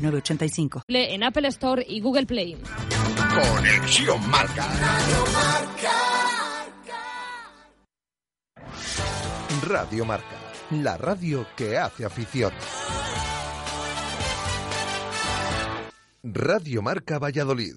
906985. En Apple Store y Google Play. Conexión Marca. Radio Marca, la radio que hace afición. Radio Marca Valladolid,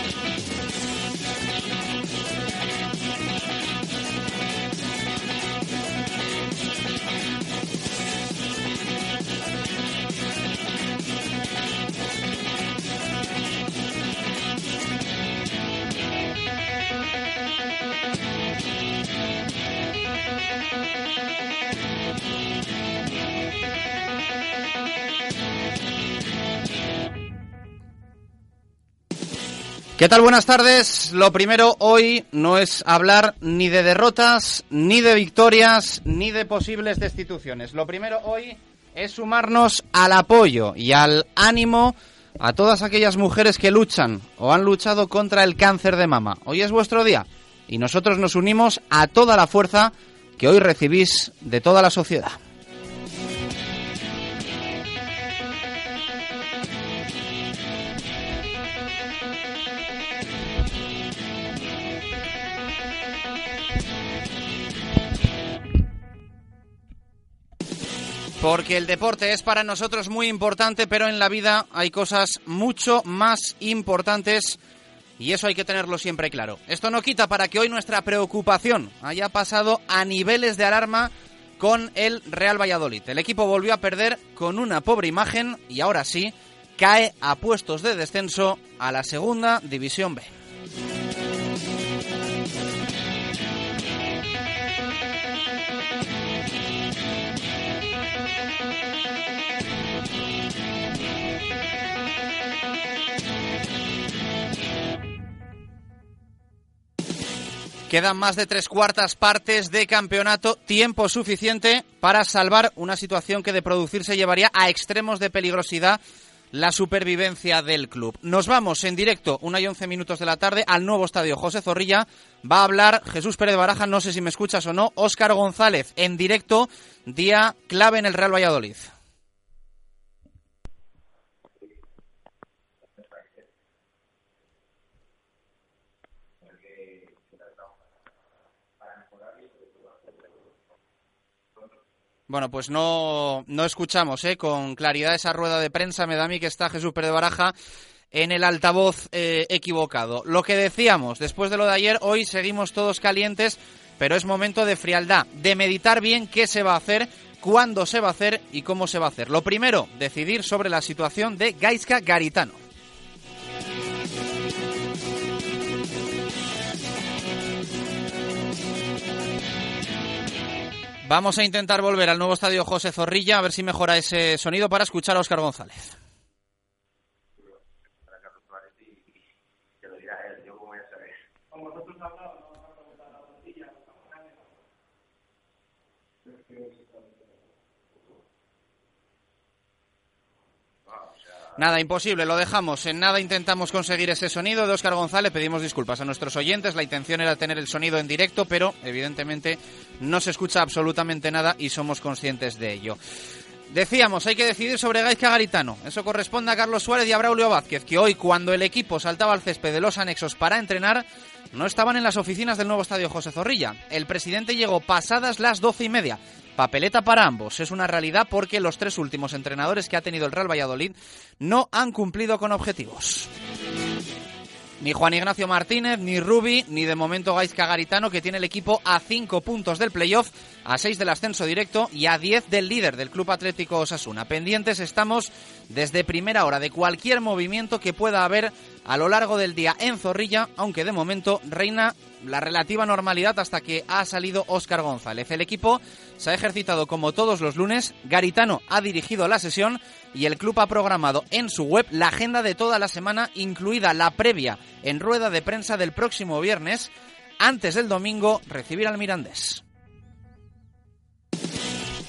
¿Qué tal? Buenas tardes. Lo primero hoy no es hablar ni de derrotas, ni de victorias, ni de posibles destituciones. Lo primero hoy es sumarnos al apoyo y al ánimo a todas aquellas mujeres que luchan o han luchado contra el cáncer de mama. Hoy es vuestro día y nosotros nos unimos a toda la fuerza que hoy recibís de toda la sociedad. Porque el deporte es para nosotros muy importante, pero en la vida hay cosas mucho más importantes y eso hay que tenerlo siempre claro. Esto no quita para que hoy nuestra preocupación haya pasado a niveles de alarma con el Real Valladolid. El equipo volvió a perder con una pobre imagen y ahora sí cae a puestos de descenso a la segunda división B. Quedan más de tres cuartas partes de campeonato, tiempo suficiente para salvar una situación que de producirse llevaría a extremos de peligrosidad la supervivencia del club. Nos vamos en directo, una y once minutos de la tarde, al nuevo estadio José Zorrilla. Va a hablar Jesús Pérez Baraja, no sé si me escuchas o no, Óscar González, en directo, día clave en el Real Valladolid. Bueno, pues no, no escuchamos ¿eh? con claridad esa rueda de prensa. Me da a mí que está Jesús Pérez Baraja en el altavoz eh, equivocado. Lo que decíamos, después de lo de ayer, hoy seguimos todos calientes, pero es momento de frialdad, de meditar bien qué se va a hacer, cuándo se va a hacer y cómo se va a hacer. Lo primero, decidir sobre la situación de Gaiska Garitano. Vamos a intentar volver al nuevo estadio José Zorrilla a ver si mejora ese sonido para escuchar a Óscar González. Nada, imposible, lo dejamos. En nada intentamos conseguir ese sonido de Óscar González. Pedimos disculpas a nuestros oyentes. La intención era tener el sonido en directo, pero evidentemente no se escucha absolutamente nada y somos conscientes de ello. Decíamos, hay que decidir sobre Gaizka Garitano. Eso corresponde a Carlos Suárez y a Braulio Vázquez, que hoy, cuando el equipo saltaba al césped de los anexos para entrenar, no estaban en las oficinas del nuevo estadio José Zorrilla. El presidente llegó pasadas las doce y media. Papeleta para ambos. Es una realidad porque los tres últimos entrenadores que ha tenido el Real Valladolid no han cumplido con objetivos. Ni Juan Ignacio Martínez, ni Rubi, ni de momento Gaizka Garitano, que tiene el equipo a cinco puntos del playoff, a seis del ascenso directo y a diez del líder del Club Atlético Osasuna. Pendientes estamos desde primera hora de cualquier movimiento que pueda haber a lo largo del día en Zorrilla, aunque de momento reina la relativa normalidad hasta que ha salido Óscar González. El equipo se ha ejercitado como todos los lunes, Garitano ha dirigido la sesión y el club ha programado en su web la agenda de toda la semana, incluida la previa en rueda de prensa del próximo viernes, antes del domingo recibir al Mirandés.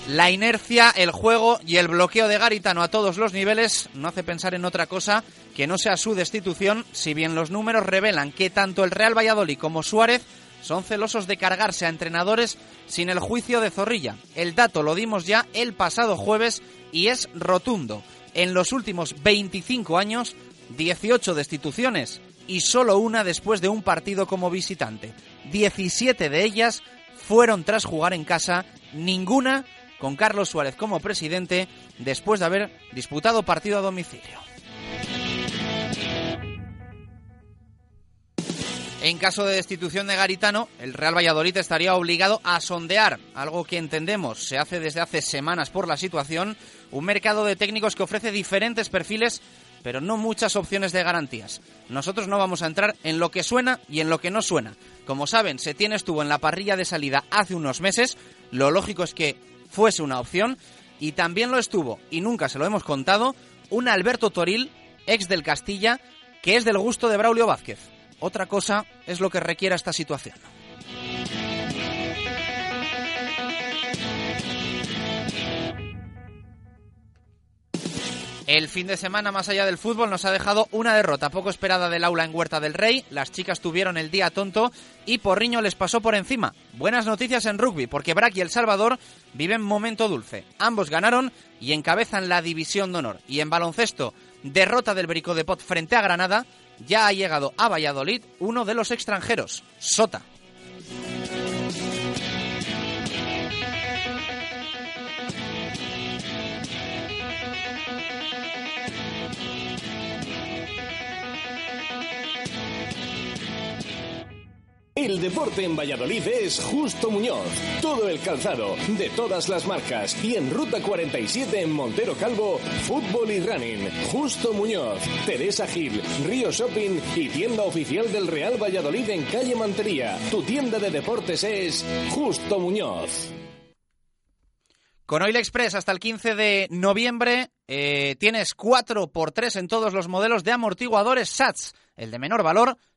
La inercia, el juego y el bloqueo de Garitano a todos los niveles no hace pensar en otra cosa que no sea su destitución, si bien los números revelan que tanto el Real Valladolid como Suárez son celosos de cargarse a entrenadores sin el juicio de Zorrilla. El dato lo dimos ya el pasado jueves y es rotundo. En los últimos 25 años, 18 destituciones y solo una después de un partido como visitante. 17 de ellas fueron tras jugar en casa, ninguna con Carlos Suárez como presidente después de haber disputado partido a domicilio. En caso de destitución de Garitano, el Real Valladolid estaría obligado a sondear, algo que entendemos se hace desde hace semanas por la situación, un mercado de técnicos que ofrece diferentes perfiles, pero no muchas opciones de garantías. Nosotros no vamos a entrar en lo que suena y en lo que no suena. Como saben, Setién estuvo en la parrilla de salida hace unos meses, lo lógico es que fuese una opción y también lo estuvo, y nunca se lo hemos contado, un Alberto Toril, ex del Castilla, que es del gusto de Braulio Vázquez. Otra cosa es lo que requiera esta situación. El fin de semana, más allá del fútbol, nos ha dejado una derrota poco esperada del aula en Huerta del Rey. Las chicas tuvieron el día tonto y Porriño les pasó por encima. Buenas noticias en rugby, porque Brack y El Salvador viven momento dulce. Ambos ganaron y encabezan la división de honor. Y en baloncesto, derrota del Brico de Pot frente a Granada, ya ha llegado a Valladolid uno de los extranjeros, Sota. El deporte en Valladolid es Justo Muñoz. Todo el calzado, de todas las marcas. Y en Ruta 47 en Montero Calvo, fútbol y running. Justo Muñoz, Teresa Gil, Río Shopping y tienda oficial del Real Valladolid en calle Mantería. Tu tienda de deportes es Justo Muñoz. Con Oil Express hasta el 15 de noviembre eh, tienes 4x3 en todos los modelos de amortiguadores SATS. El de menor valor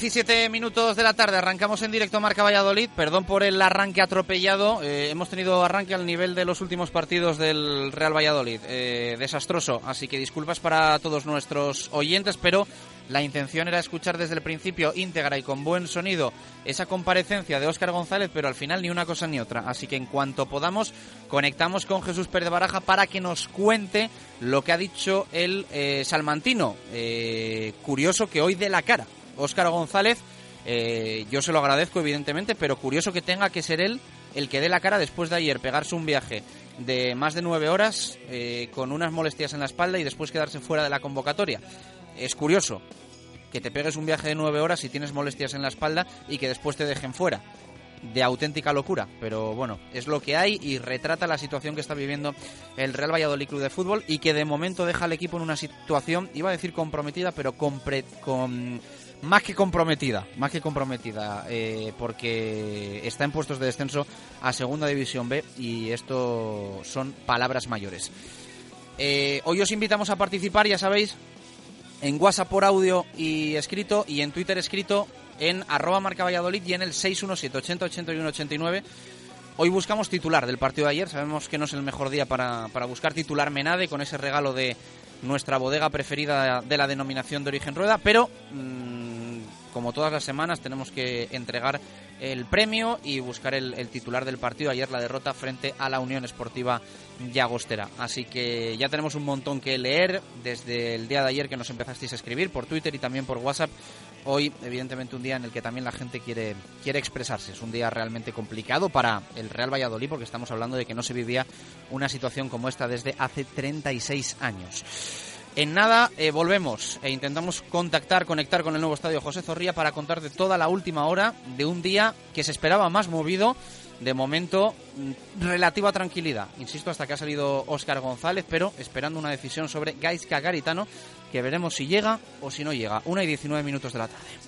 17 minutos de la tarde, arrancamos en directo Marca Valladolid. Perdón por el arranque atropellado. Eh, hemos tenido arranque al nivel de los últimos partidos del Real Valladolid. Eh, desastroso, así que disculpas para todos nuestros oyentes, pero la intención era escuchar desde el principio íntegra y con buen sonido esa comparecencia de Óscar González, pero al final ni una cosa ni otra. Así que en cuanto podamos, conectamos con Jesús Pérez Baraja para que nos cuente lo que ha dicho el eh, salmantino. curioso que hoy de la cara Óscar González, eh, yo se lo agradezco evidentemente, pero curioso que tenga que ser él el que dé la cara después de ayer pegarse un viaje de más de nueve horas eh, con unas molestias en la espalda y después quedarse fuera de la convocatoria. Es curioso que te pegues un viaje de nueve horas y tienes molestias en la espalda y que después te dejen fuera. De auténtica locura, pero bueno, es lo que hay y retrata la situación que está viviendo el Real Valladolid Club de Fútbol y que de momento deja al equipo en una situación, iba a decir comprometida, pero con, con más que comprometida, más que comprometida, eh, porque está en puestos de descenso a Segunda División B y esto son palabras mayores. Eh, hoy os invitamos a participar, ya sabéis, en WhatsApp por audio y escrito y en Twitter escrito en arroba marca Valladolid y en el 617 80 81 89. Hoy buscamos titular del partido de ayer, sabemos que no es el mejor día para, para buscar titular Menade con ese regalo de nuestra bodega preferida de la denominación de origen rueda, pero mm, como todas las semanas tenemos que entregar el premio y buscar el, titular del partido. Ayer la derrota frente a la Unión Esportiva Llagostera. Así que ya tenemos un montón que leer desde el día de ayer que nos empezasteis a escribir por Twitter y también por WhatsApp. Hoy, evidentemente, un día en el que también la gente quiere, quiere expresarse. Es un día realmente complicado para el Real Valladolid porque estamos hablando de que no se vivía una situación como esta desde hace 36 años. En nada eh, volvemos e intentamos contactar, conectar con el nuevo estadio José Zorrilla para contarte toda la última hora de un día que se esperaba más movido. De momento, mm, relativa tranquilidad. Insisto, hasta que ha salido Óscar González, pero esperando una decisión sobre Gaisca Garitano, que veremos si llega o si no llega. Una y 19 minutos de la tarde.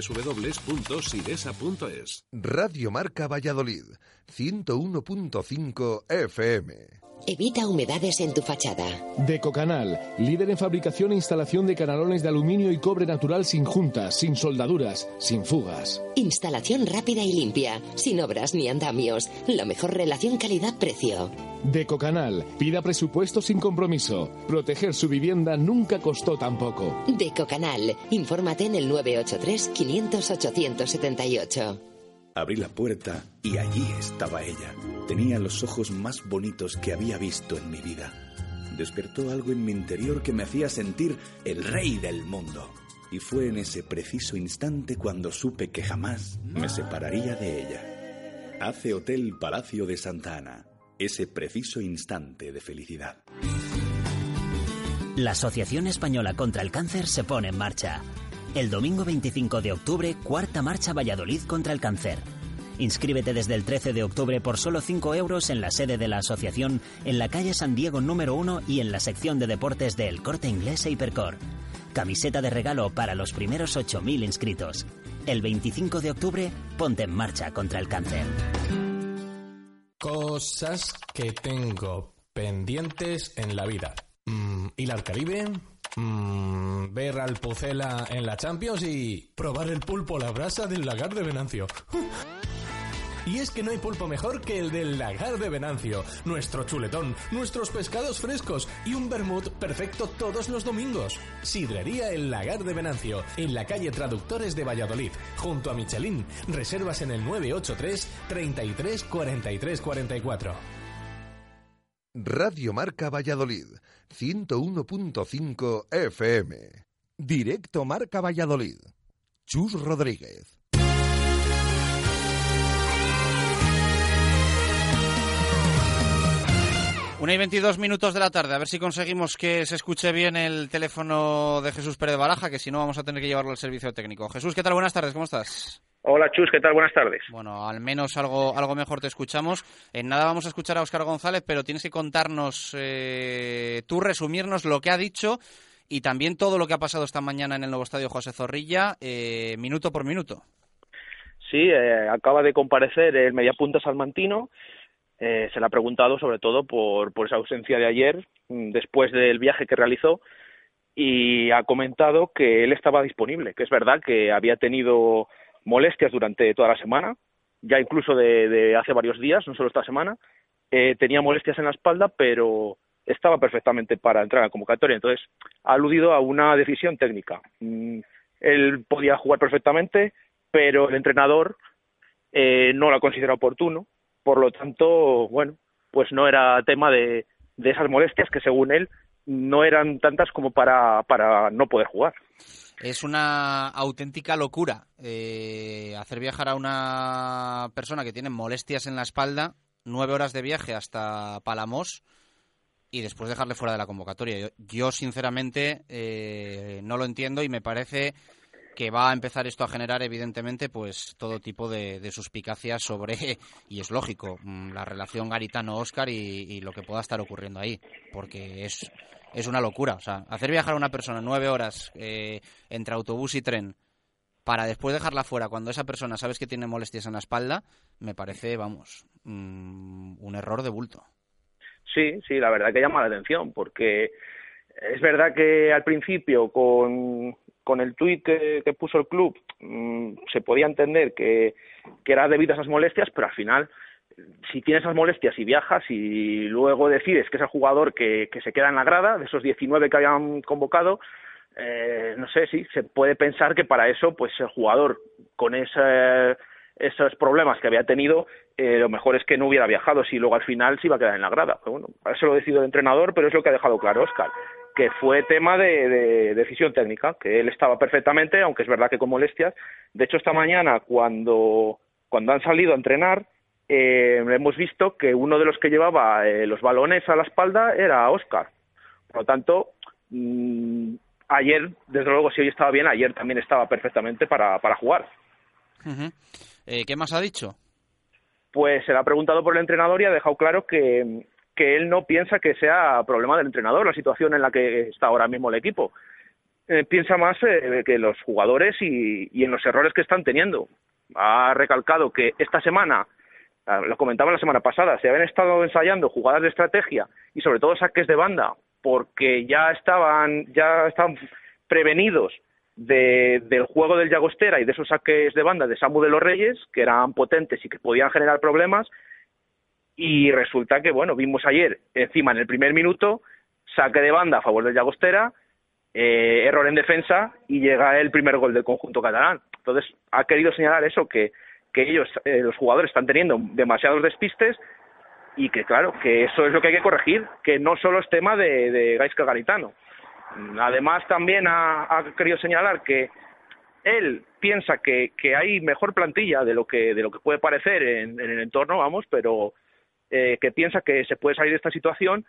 www.sidesa.es. Radio Marca Valladolid, 101.5 FM. Evita humedades en tu fachada. Decocanal, líder en fabricación e instalación de canalones de aluminio y cobre natural sin juntas, sin soldaduras, sin fugas. Instalación rápida y limpia, sin obras ni andamios. La mejor relación calidad-precio. Decocanal, pida presupuesto sin compromiso. Proteger su vivienda nunca costó tan poco. Decocanal, infórmate en el 983 500 878. Abrí la puerta y allí estaba ella. Tenía los ojos más bonitos que había visto en mi vida. Despertó algo en mi interior que me hacía sentir el rey del mundo. Y fue en ese preciso instante cuando supe que jamás me separaría de ella. Hace Hotel Palacio de Santa Ana. Ese preciso instante de felicidad. La Asociación Española contra el Cáncer se pone en marcha el domingo 25 de octubre, cuarta marcha Valladolid contra el cáncer. Inscríbete desde el 13 de octubre por solo 5 euros en la sede de la asociación en la calle San Diego número 1 y en la sección de deportes del Corte Inglés e Hipercor. Camiseta de regalo para los primeros 8.000 inscritos. El 25 de octubre, ponte en marcha contra el cáncer. Cosas que tengo pendientes en la vida. Mm, ¿Y la Caribe? Mm, ver al Pucela en la Champions y probar el pulpo a la brasa del lagar de Venancio. Y es que no hay pulpo mejor que el del lagar de Venancio, nuestro chuletón, nuestros pescados frescos y un vermut perfecto todos los domingos. Sidrería El Lagar de Venancio, en la calle Traductores de Valladolid, junto a Michelin. Reservas en el 983 33 43 44. Radio Marca Valladolid 101.5 FM. Directo Marca Valladolid. Chus Rodríguez. Una y 22 minutos de la tarde, a ver si conseguimos que se escuche bien el teléfono de Jesús Pérez Baraja, que si no vamos a tener que llevarlo al servicio técnico. Jesús, ¿qué tal? Buenas tardes, ¿cómo estás? Hola Chus, ¿qué tal? Buenas tardes. Bueno, al menos algo, algo mejor te escuchamos. En nada vamos a escuchar a Óscar González, pero tienes que contarnos, eh, tú resumirnos lo que ha dicho y también todo lo que ha pasado esta mañana en el nuevo estadio José Zorrilla, eh, minuto por minuto. Sí, eh, acaba de comparecer el mediapunta salmantino. Eh, se le ha preguntado sobre todo por, por esa ausencia de ayer, mm, después del viaje que realizó, y ha comentado que él estaba disponible, que es verdad que había tenido molestias durante toda la semana, ya incluso de, hace varios días, no solo esta semana, eh, tenía molestias en la espalda, pero estaba perfectamente para entrar a la convocatoria. Entonces, ha aludido a una decisión técnica. Mm, él podía jugar perfectamente, pero el entrenador eh, no lo ha considerado oportuno. Por lo tanto, bueno, pues no era tema de, de esas molestias que según él no eran tantas como para, para no poder jugar. Es una auténtica locura eh, hacer viajar a una persona que tiene molestias en la espalda, nueve horas de viaje hasta Palamos y después dejarle fuera de la convocatoria. Yo, yo sinceramente, eh, no lo entiendo y me parece que va a empezar esto a generar evidentemente pues todo tipo de, de suspicacias sobre y es lógico mm, la relación Garitano-Oscar y, y, lo que pueda estar ocurriendo ahí porque es es una locura. O sea hacer viajar a una persona nueve horas eh, entre autobús y tren para después dejarla fuera cuando esa persona sabes que tiene molestias en la espalda me parece vamos mmm, un error de bulto. Sí sí la verdad que llama la atención porque es verdad que al principio con con el tuit que, puso el club mmm, se podía entender que, era debido a esas molestias, pero al final, si tienes esas molestias y viajas y luego decides que es el jugador que, se queda en la grada, de esos 19 que habían convocado, eh, no sé si se puede pensar que para eso, pues el jugador con ese, esos problemas que había tenido, eh, lo mejor es que no hubiera viajado, si luego al final se iba a quedar en la grada. Pero bueno, eso lo decidido el entrenador, pero es lo que ha dejado claro Oscar que fue tema de, de, decisión técnica, que él estaba perfectamente, aunque es verdad que con molestias. De hecho, esta mañana, cuando, cuando han salido a entrenar, eh, hemos visto que uno de los que llevaba eh, los balones a la espalda era Oscar. Por lo tanto, mmm, ayer, desde luego, si hoy estaba bien, ayer también estaba perfectamente para, para jugar. Uh -huh. eh, ¿Qué más ha dicho? Pues se le ha preguntado por el entrenador y ha dejado claro que que él no piensa que sea problema del entrenador la situación en la que está ahora mismo el equipo. Eh, piensa más eh, que los jugadores y, y, en los errores que están teniendo. Ha recalcado que esta semana, ah, lo comentaba la semana pasada, se habían estado ensayando jugadas de estrategia y sobre todo saques de banda porque ya estaban, ya estaban prevenidos de, del juego del Llagostera y de esos saques de banda de Samu de los Reyes, que eran potentes y que podían generar problemas, y resulta que, bueno, vimos ayer, encima en el primer minuto, saque de banda a favor del Llagostera, eh, error en defensa y llega el primer gol del conjunto catalán. Entonces, ha querido señalar eso, que, que ellos, eh, los jugadores, están teniendo demasiados despistes y que, claro, que eso es lo que hay que corregir, que no solo es tema de, de Gaisca Garitano. Además, también ha, querido señalar que él piensa que, que hay mejor plantilla de lo que, de lo que puede parecer en el entorno, vamos, pero eh, que piensa que se puede salir de esta situación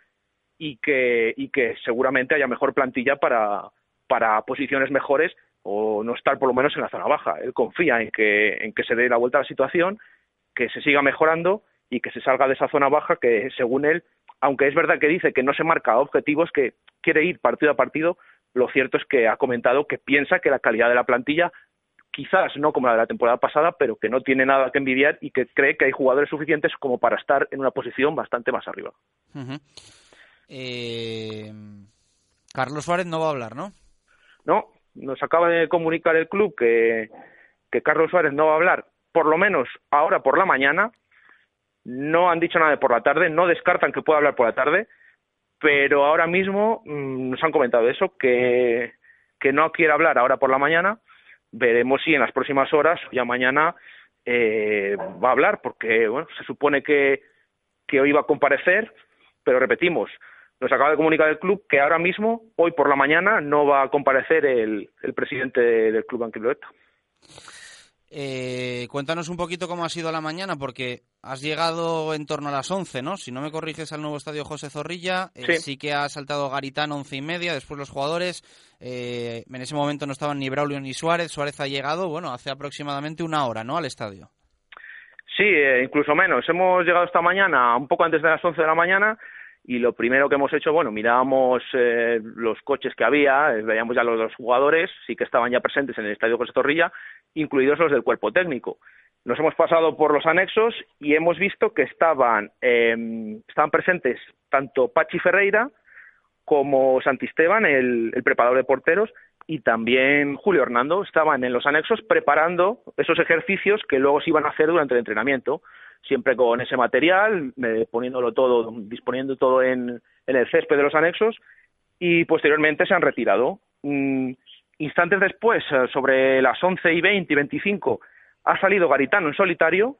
y que, y que seguramente haya mejor plantilla para, para posiciones mejores o no estar por lo menos en la zona baja. Él confía en que, en que se dé la vuelta a la situación, que se siga mejorando y que se salga de esa zona baja que, según él, aunque es verdad que dice que no se marca objetivos, que quiere ir partido a partido, lo cierto es que ha comentado que piensa que la calidad de la plantilla quizás no como la de la temporada pasada, pero que no tiene nada que envidiar y que cree que hay jugadores suficientes como para estar en una posición bastante más arriba. Uh -huh. eh... Carlos Suárez no va a hablar, ¿no? No, nos acaba de comunicar el club que, que Carlos Suárez no va a hablar, por lo menos ahora por la mañana. No han dicho nada de por la tarde, no descartan que pueda hablar por la tarde, pero ahora mismo mmm, nos han comentado eso, que, que no quiere hablar ahora por la mañana veremos si en las próximas horas, ya mañana, eh, va a hablar, porque bueno, se supone que, que hoy va a comparecer, pero repetimos, nos acaba de comunicar el club que ahora mismo, hoy por la mañana, no va a comparecer el, el presidente del club Anquiloeta. Eh, cuéntanos un poquito cómo ha sido la mañana, porque has llegado en torno a las 11, ¿no? Si no me corriges al nuevo estadio José Zorrilla, eh, sí. que ha saltado Garitán once y media, después los jugadores, eh, en ese momento no estaban ni Braulio ni Suárez, Suárez ha llegado, bueno, hace aproximadamente una hora, ¿no?, al estadio. Sí, eh, incluso menos. Hemos llegado esta mañana, un poco antes de las 11 de la mañana, y lo primero que hemos hecho, bueno, mirábamos eh, los coches que había, eh, veíamos ya los, los, jugadores, sí que estaban ya presentes en el estadio José Zorrilla, incluidos los del cuerpo técnico. Nos hemos pasado por los anexos y hemos visto que estaban, eh, estaban presentes tanto Pachi Ferreira como Santisteban, el, el preparador de porteros, y también Julio Hernando estaban en los anexos preparando esos ejercicios que luego se iban a hacer durante el entrenamiento siempre con ese material, eh, poniéndolo todo, disponiendo todo en, el césped de los anexos y posteriormente se han retirado. Mm, instantes después, eh, sobre las 11 y 20 y 25, ha salido Garitano en solitario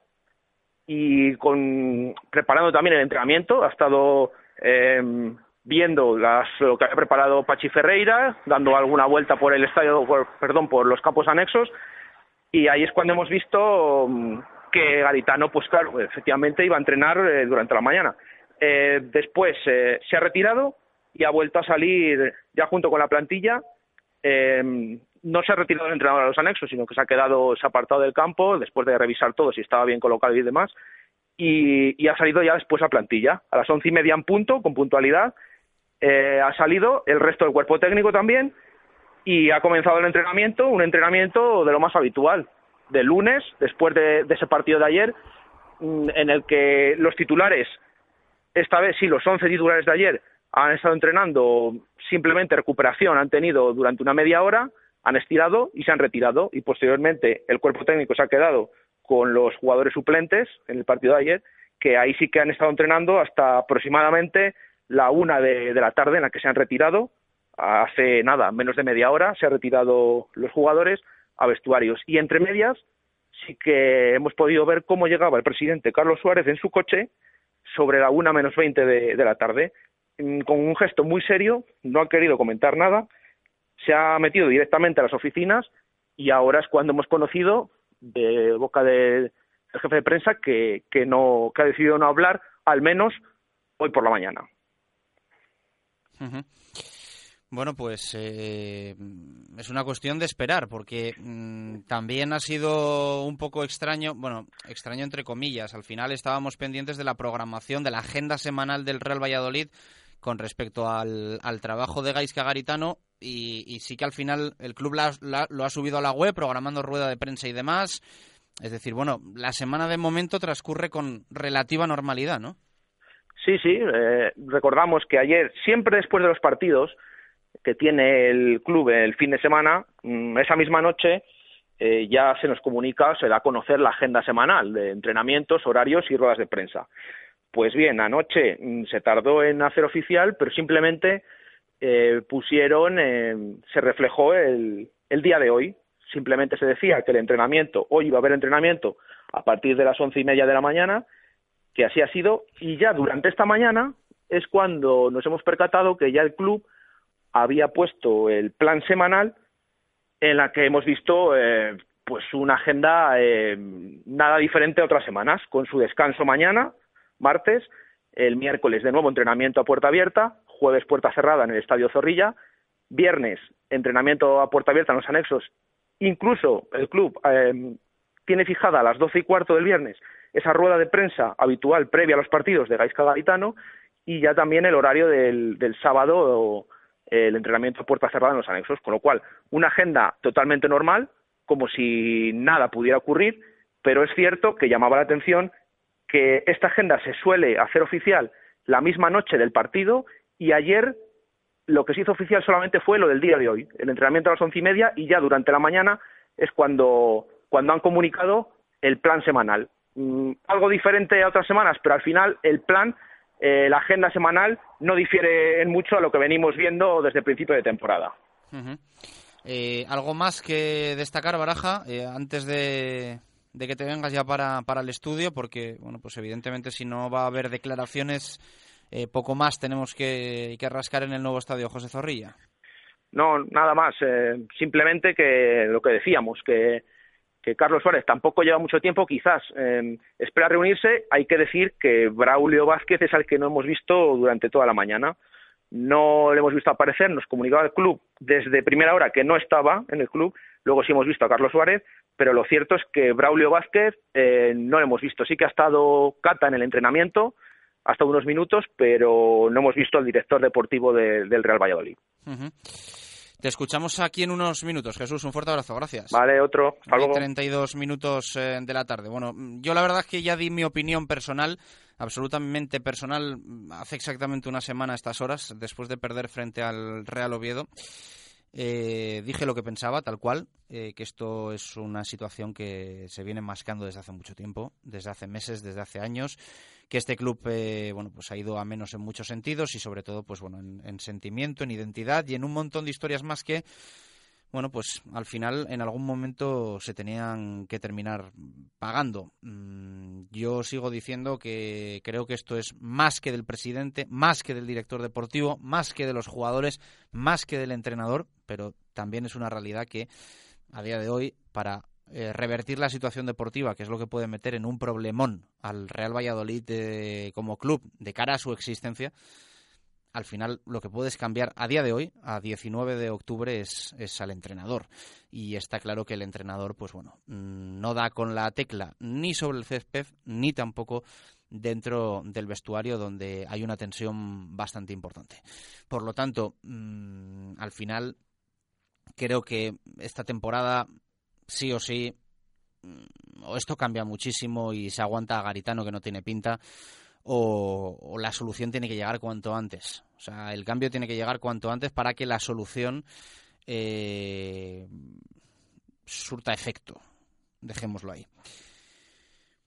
y con, preparando también el entrenamiento, ha estado eh, viendo las, lo que había preparado Pachi Ferreira, dando alguna vuelta por el estadio, por, perdón, por los campos anexos y ahí es cuando hemos visto mm, que Garitano, pues claro, efectivamente iba a entrenar eh, durante la mañana. Eh, después eh, se ha retirado y ha vuelto a salir ya junto con la plantilla. Eh, no se ha retirado el entrenador a los anexos, sino que se ha quedado, se ha apartado del campo después de revisar todo, si estaba bien colocado y demás. Y, y ha salido ya después a plantilla, a las once y media en punto, con puntualidad. Eh, ha salido el resto del cuerpo técnico también y ha comenzado el entrenamiento, un entrenamiento de lo más habitual, de lunes, después de, de, ese partido de ayer, mm, en el que los titulares, esta vez sí, los 11 titulares de ayer, han estado entrenando simplemente recuperación, han tenido durante una media hora, han estirado y se han retirado. Y posteriormente el cuerpo técnico se ha quedado con los jugadores suplentes en el partido de ayer, que ahí sí que han estado entrenando hasta aproximadamente la una de, la tarde en la que se han retirado, hace nada, menos de media hora, se han retirado los jugadores, a vestuarios. Y entre medias sí que hemos podido ver cómo llegaba el presidente Carlos Suárez en su coche sobre la una menos veinte de, la tarde, con un gesto muy serio, no ha querido comentar nada, se ha metido directamente a las oficinas y ahora es cuando hemos conocido de boca del de jefe de prensa que, que, no, que ha decidido no hablar, al menos hoy por la mañana. Bueno, pues eh, es una cuestión de esperar, porque mmm, también ha sido un poco extraño, bueno, extraño entre comillas. Al final estábamos pendientes de la programación, de la agenda semanal del Real Valladolid con respecto al, al trabajo de Gaisca Garitano y, sí que al final el club lo ha subido a la web, programando rueda de prensa y demás. Es decir, bueno, la semana de momento transcurre con relativa normalidad, ¿no? Sí, sí. Eh, recordamos que ayer, siempre después de los partidos, que tiene el club el fin de semana, mm, esa misma noche eh, ya se nos comunica, se da a conocer la agenda semanal de entrenamientos, horarios y ruedas de prensa. Pues bien, anoche mm, se tardó en hacer oficial, pero simplemente eh, pusieron, eh, se reflejó el, el día de hoy. Simplemente se decía que el entrenamiento, hoy iba a haber entrenamiento a partir de las once y media de la mañana, que así ha sido, y ya durante esta mañana es cuando nos hemos percatado que ya el club había puesto el plan semanal en la que hemos visto eh, pues una agenda eh, nada diferente a otras semanas, con su descanso mañana, martes, el miércoles de nuevo entrenamiento a puerta abierta, jueves puerta cerrada en el Estadio Zorrilla, viernes entrenamiento a puerta abierta en los anexos, incluso el club eh, tiene fijada a las doce y cuarto del viernes esa rueda de prensa habitual previa a los partidos de Gaisca Garitano y ya también el horario del, del sábado el entrenamiento a puerta cerrada en los anexos, con lo cual una agenda totalmente normal, como si nada pudiera ocurrir, pero es cierto que llamaba la atención que esta agenda se suele hacer oficial la misma noche del partido y ayer lo que se hizo oficial solamente fue lo del día de hoy, el entrenamiento a las once y media y ya durante la mañana es cuando, cuando han comunicado el plan semanal. Mm, algo diferente a otras semanas, pero al final el plan eh, la agenda semanal no difiere en mucho a lo que venimos viendo desde el principio de temporada. Eh, ¿Algo más que destacar, Baraja, eh, antes de, de, que te vengas ya para, para, el estudio? Porque, bueno, pues evidentemente si no va a haber declaraciones, eh, poco más tenemos que, que, rascar en el nuevo estadio José Zorrilla. No, nada más. Eh, simplemente que lo que decíamos, que que Carlos Suárez tampoco lleva mucho tiempo, quizás eh, espera reunirse. Hay que decir que Braulio Vázquez es al que no hemos visto durante toda la mañana. No le hemos visto aparecer, nos comunicaba el club desde primera hora que no estaba en el club, luego sí hemos visto a Carlos Suárez, pero lo cierto es que Braulio Vázquez eh, no lo hemos visto. Sí que ha estado Cata en el entrenamiento, hasta unos minutos, pero no hemos visto al director deportivo del Real Valladolid. Te escuchamos aquí en unos minutos. Jesús, un fuerte abrazo, gracias. Vale, otro. Hasta luego. 32 minutos eh, de la tarde. Bueno, yo la verdad es que ya di mi opinión personal, absolutamente personal, hace exactamente una semana a estas horas, después de perder frente al Real Oviedo. Eh, dije lo que pensaba, tal cual, eh, que esto es una situación que se viene mascando desde hace mucho tiempo, desde hace meses, desde hace años, que este club eh, bueno, pues ha ido a menos en muchos sentidos y sobre todo pues bueno, en, sentimiento, en identidad y en un montón de historias más que bueno, pues al final en algún momento se tenían que terminar pagando. Mm, yo sigo diciendo que creo que esto es más que del presidente, más que del director deportivo, más que de los jugadores, más que del entrenador, pero también es una realidad que a día de hoy para eh, revertir la situación deportiva, que es lo que puede meter en un problemón al Real Valladolid eh, como club de cara a su existencia, al final lo que puedes cambiar a día de hoy, a 19 de octubre, es, es, al entrenador. Y está claro que el entrenador, pues bueno, mm, no da con la tecla ni sobre el césped, ni tampoco dentro del vestuario donde hay una tensión bastante importante. Por lo tanto, mm, al final creo que esta temporada sí o sí mm, o esto cambia muchísimo y se aguanta a Garitano que no tiene pinta o, la solución tiene que llegar cuanto antes. O sea, el cambio tiene que llegar cuanto antes para que la solución eh, surta efecto. Dejémoslo ahí.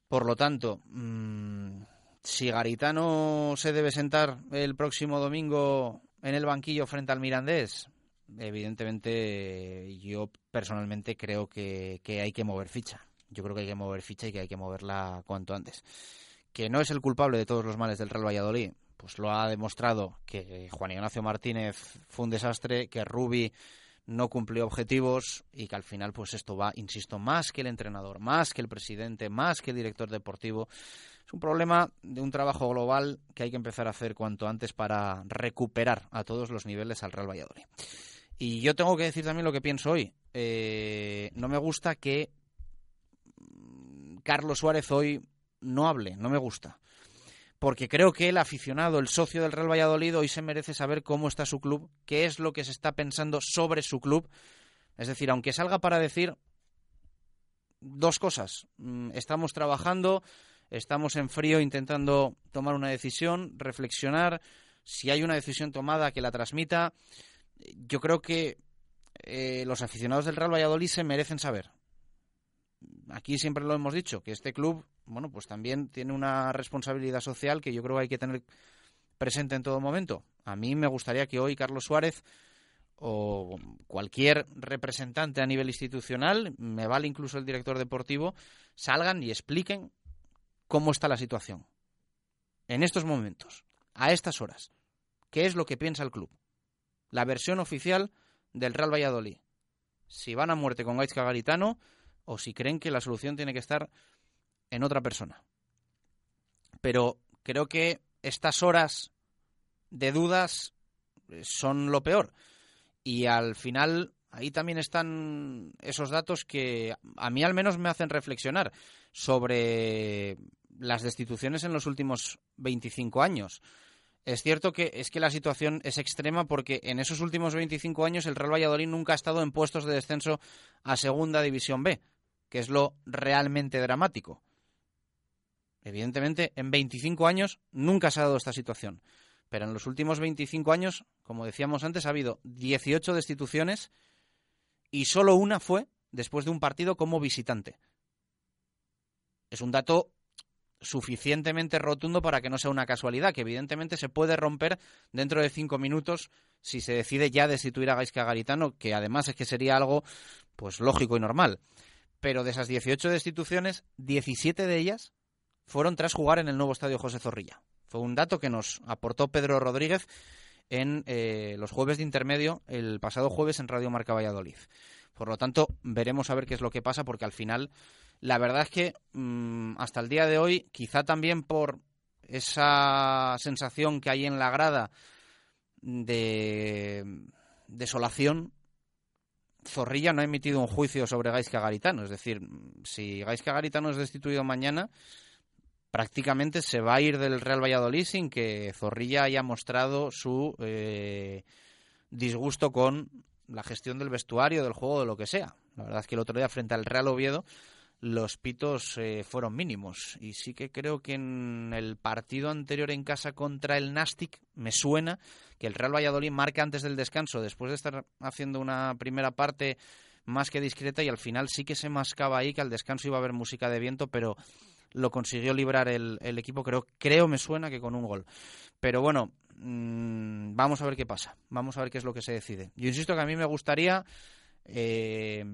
Por lo tanto, mm, si Garitano se debe sentar el próximo domingo en el banquillo frente al Mirandés, evidentemente yo personalmente creo que, que hay que mover ficha. Yo creo que hay que mover ficha y que hay que moverla cuanto antes que no es el culpable de todos los males del Real Valladolid, pues lo ha demostrado que Juan Ignacio Martínez fue un desastre, que Rubi no cumplió objetivos y que al final pues esto va, insisto, más que el entrenador, más que el presidente, más que el director deportivo. Es un problema de un trabajo global que hay que empezar a hacer cuanto antes para recuperar a todos los niveles al Real Valladolid. Y yo tengo que decir también lo que pienso hoy. Eh, no me gusta que Carlos Suárez hoy no hable, no me gusta. Porque creo que el aficionado, el socio del Real Valladolid, hoy se merece saber cómo está su club, qué es lo que se está pensando sobre su club. Es decir, aunque salga para decir dos cosas. Mm, estamos trabajando, estamos en frío intentando tomar una decisión, reflexionar. Si hay una decisión tomada, que la transmita. Yo creo que eh, los aficionados del Real Valladolid se merecen saber. Aquí siempre lo hemos dicho, que este club bueno, pues también tiene una responsabilidad social que yo creo que hay que tener presente en todo momento. A mí me gustaría que hoy Carlos Suárez o cualquier representante a nivel institucional, me vale incluso el director deportivo, salgan y expliquen cómo está la situación. En estos momentos, a estas horas, ¿qué es lo que piensa el club? La versión oficial del Real Valladolid. Si van a muerte con Gaizka Garitano o si creen que la solución tiene que estar en otra persona. Pero creo que estas horas de dudas eh, son lo peor. Y al final ahí también están esos datos que a mí al menos me hacen reflexionar sobre las destituciones en los últimos 25 años. Es cierto que es que la situación es extrema porque en esos últimos 25 años el Real Valladolid nunca ha estado en puestos de descenso a Segunda División B, que es lo realmente dramático. Evidentemente, en 25 años nunca se ha dado esta situación. Pero en los últimos 25 años, como decíamos antes, ha habido 18 destituciones y solo una fue después de un partido como visitante. Es un dato suficientemente rotundo para que no sea una casualidad, que evidentemente se puede romper dentro de cinco minutos si se decide ya destituir a Gaisca Garitano, que además es que sería algo pues lógico y normal. Pero de esas 18 destituciones, 17 de ellas fueron tras jugar en el nuevo estadio José Zorrilla. Fue un dato que nos aportó Pedro Rodríguez en eh, los jueves de intermedio, el pasado jueves en Radio Marca Valladolid. Por lo tanto, veremos a ver qué es lo que pasa, porque al final, la verdad es que mm, hasta el día de hoy, quizá también por esa sensación que hay en la grada de desolación, Zorrilla no ha emitido un juicio sobre Gaisca Garitano. Es decir, si Gaisca Garitano es destituido mañana, prácticamente se va a ir del Real Valladolid sin que Zorrilla haya mostrado su eh, disgusto con la gestión del vestuario, del juego, de lo que sea. La verdad es que el otro día frente al Real Oviedo los pitos eh, fueron mínimos. Y sí que creo que en el partido anterior en casa contra el Nastic me suena que el Real Valladolid marca antes del descanso, después de estar haciendo una primera parte más que discreta y al final sí que se mascaba ahí que al descanso iba a haber música de viento, pero lo consiguió librar el, equipo, creo, creo me suena que con un gol. Pero bueno, mm, vamos a ver qué pasa, vamos a ver qué es lo que se decide. Yo insisto que a mí me gustaría eh,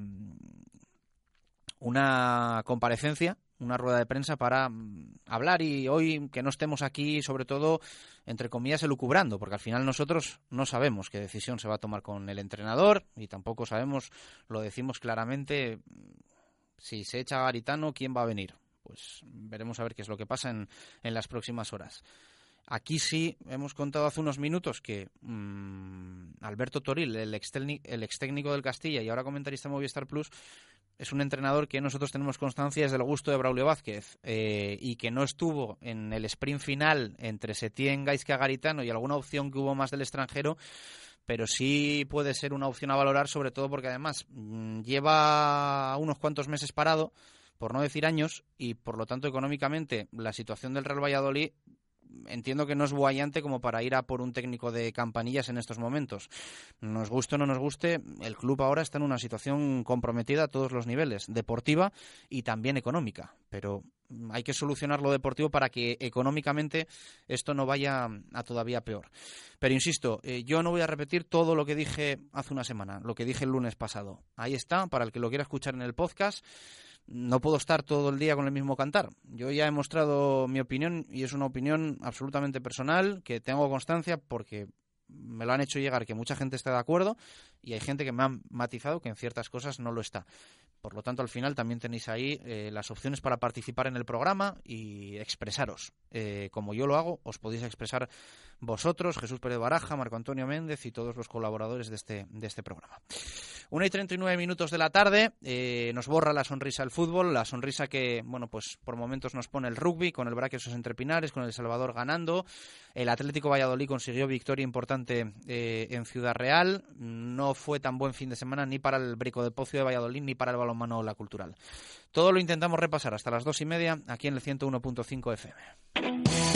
una comparecencia, una rueda de prensa para mm, hablar y hoy que no estemos aquí, sobre todo, entre comillas, elucubrando, porque al final nosotros no sabemos qué decisión se va a tomar con el entrenador y tampoco sabemos, lo decimos claramente, si se echa Garitano, quién va a venir. Pues veremos a ver qué es lo que pasa en, en las próximas horas. Aquí sí hemos contado hace unos minutos que mm, Alberto Toril, el ex, el ex técnico del Castilla y ahora comentarista de Movistar Plus, es un entrenador que nosotros tenemos constancia es del gusto de Braulio Vázquez eh, y que no estuvo en el sprint final entre Setién, Gaisca Garitano y alguna opción que hubo más del extranjero, pero sí puede ser una opción a valorar, sobre todo porque además mm, lleva unos cuantos meses parado, por no decir años, y por lo tanto económicamente la situación del Real Valladolid entiendo que no es guayante como para ir a por un técnico de campanillas en estos momentos. Nos guste o no nos guste, el club ahora está en una situación comprometida a todos los niveles, deportiva y también económica. Pero hay que solucionar lo deportivo para que económicamente esto no vaya a todavía peor. Pero insisto, eh, yo no voy a repetir todo lo que dije hace una semana, lo que dije el lunes pasado. Ahí está, para el que lo quiera escuchar en el podcast no puedo estar todo el día con el mismo cantar. Yo ya he mostrado mi opinión y es una opinión absolutamente personal que tengo constancia porque me lo han hecho llegar que mucha gente está de acuerdo y hay gente que me ha matizado que en ciertas cosas no lo está. Por lo tanto, al final también tenéis ahí eh, las opciones para participar en el programa y expresaros. Eh, como yo lo hago, os podéis expresar vosotros, Jesús Pérez Baraja, Marco Antonio Méndez y todos los colaboradores de este, de este programa. Una y 39 minutos de la tarde, eh, nos borra la sonrisa el fútbol, la sonrisa que, bueno, pues por momentos nos pone el rugby, con el Braquesos entre Pinares, con el Salvador ganando. El Atlético Valladolid consiguió victoria importante en Ciudad Real. No fue tan buen fin de semana ni para el Brico de Pocio de Valladolid ni para el balonmano La Cultural. Todo lo intentamos repasar hasta las dos y media aquí en el 101.5 FM.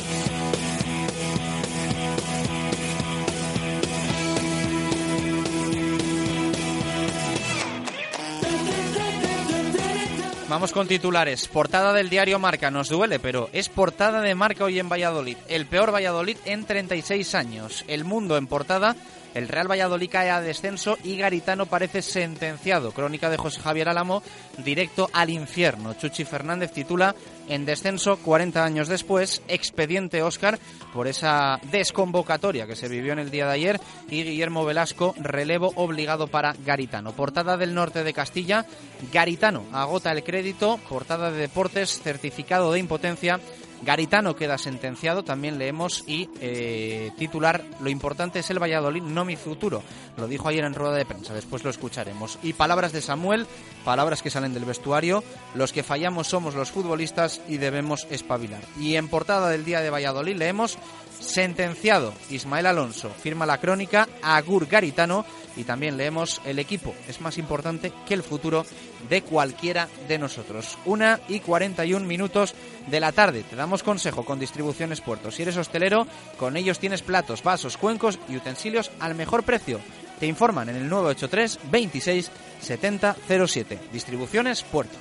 Vamos con titulares. Portada del diario Marca. Nos duele, pero es portada de Marca hoy en Valladolid. El peor Valladolid en 36 años. El mundo en portada el Real Valladolid cae a descenso y Garitano parece sentenciado. Crónica de José Javier Álamo, directo al infierno. Chuchi Fernández titula En descenso 40 años después, expediente Oscar por esa desconvocatoria que se vivió en el día de ayer y Guillermo Velasco, relevo obligado para Garitano. Portada del norte de Castilla, Garitano agota el crédito, portada de deportes, certificado de impotencia Garitano queda sentenciado, también leemos, y eh, titular, lo importante es el Valladolid, no mi futuro. Lo dijo ayer en rueda de prensa, después lo escucharemos. Y palabras de Samuel, palabras que salen del vestuario, los que fallamos somos los futbolistas y debemos espabilar. Y en portada del día de Valladolid leemos, sentenciado Ismael Alonso, firma la crónica, Agur Garitano, y también leemos, el equipo es más importante que el futuro de cualquiera de nosotros. Una y 41 minutos de la tarde. Te damos consejo con Distribuciones Puertos. Si eres hostelero, con ellos tienes platos, vasos, cuencos y utensilios al mejor precio. Te informan en el 983 26 70 07. Distribuciones Puerto.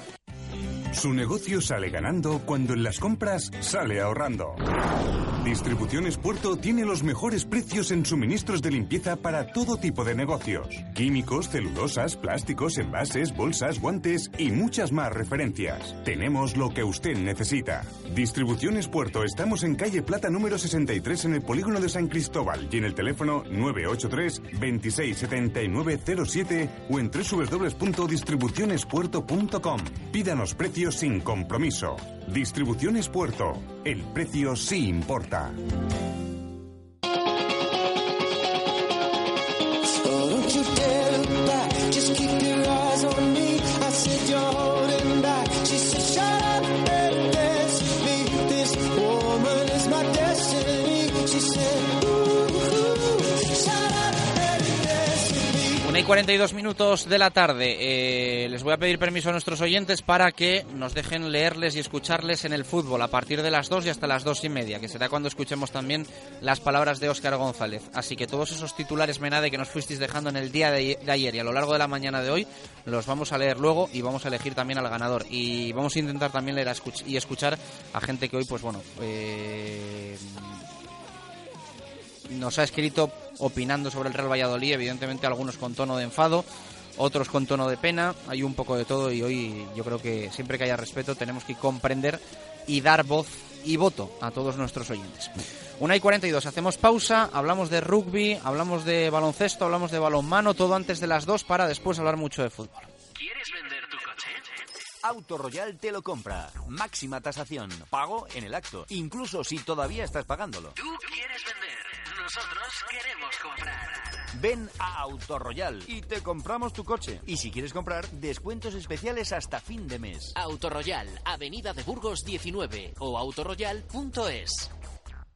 Su negocio sale ganando cuando en las compras sale ahorrando. Distribuciones Puerto tiene los mejores precios en suministros de limpieza para todo tipo de negocios. Químicos, celulosas, plásticos, envases, bolsas, guantes y muchas más referencias. Tenemos lo que usted necesita. Distribuciones Puerto. Estamos en calle Plata número 63 en el polígono de San Cristóbal y en el teléfono 983 267907 o en www.distribucionespuerto.com. Pídanos precios sin compromiso. Distribuciones Puerto. El precio sí importa. Una y 42 minutos de la tarde. Eh, les voy a pedir permiso a nuestros oyentes para que nos dejen leerles y escucharles en el fútbol a partir de las 2 y hasta las 2 y media, que será cuando escuchemos también las palabras de Óscar González. Así que todos esos titulares Menade que nos fuisteis dejando en el día de, ayer y a lo largo de la mañana de hoy, los vamos a leer luego y vamos a elegir también al ganador. Y vamos a intentar también leer y escuchar a gente que hoy, pues bueno, eh, nos ha escrito opinando sobre el Real Valladolid, evidentemente algunos con tono de enfado, otros con tono de pena, hay un poco de todo y hoy yo creo que siempre que haya respeto tenemos que comprender y dar voz y voto a todos nuestros oyentes. Una y 42, hacemos pausa, hablamos de rugby, hablamos de baloncesto, hablamos de balonmano, todo antes de las dos para después hablar mucho de fútbol. ¿Quieres vender tu coche? Auto Royal te lo compra. Máxima tasación. Pago en el acto. Incluso si todavía estás pagándolo. ¿Tú quieres vender? Nosotros queremos comprar. Ven a Royal y te compramos tu coche. Y si quieres comprar, descuentos especiales hasta fin de mes. Royal, Avenida de Burgos 19 o autoroyal.es.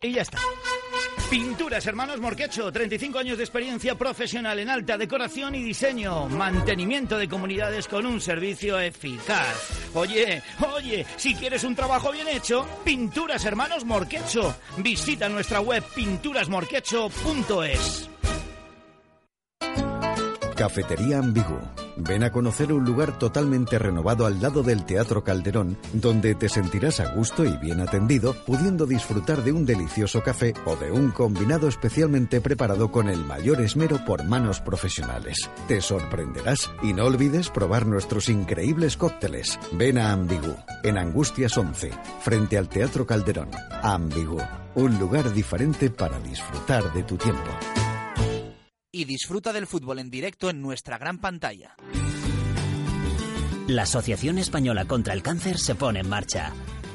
y ya está. Pinturas Hermanos Morquecho, 35 años de experiencia profesional en alta decoración y diseño, mantenimiento de comunidades con un servicio eficaz. Oye, oye, si quieres un trabajo bien hecho, Pinturas Hermanos Morquecho. Visita nuestra web pinturasmorquecho.es. Cafetería Ambigu. Ven a conocer un lugar totalmente renovado al lado del Teatro Calderón, donde te sentirás a gusto y bien atendido, pudiendo disfrutar de un delicioso café o de un combinado especialmente preparado con el mayor esmero por manos profesionales. Te sorprenderás y no olvides probar nuestros increíbles cócteles. Ven a Ambigu, en Angustias 11, frente al Teatro Calderón. Ambigu, un lugar diferente para disfrutar de tu tiempo y disfruta del fútbol en directo en nuestra gran pantalla. La Asociación Española contra el Cáncer se pone en marcha.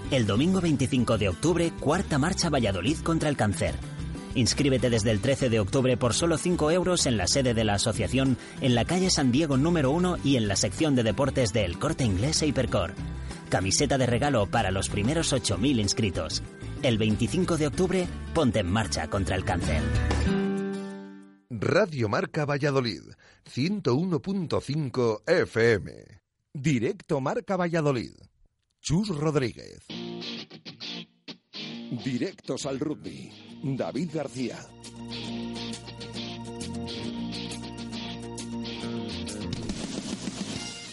El domingo 25 de octubre, cuarta marcha Valladolid contra el cáncer. Inscríbete desde el 13 de octubre por solo 5 euros en la sede de la asociación, en la calle San Diego número 1 y en la sección de deportes del Corte Inglés e Hipercor. Camiseta de regalo para los primeros 8.000 inscritos. El 25 de octubre, ponte en marcha contra el cáncer. Radio Marca Valladolid, 101.5 FM. Directo Marca Valladolid. Chus Rodríguez. Directos al rugby. David García.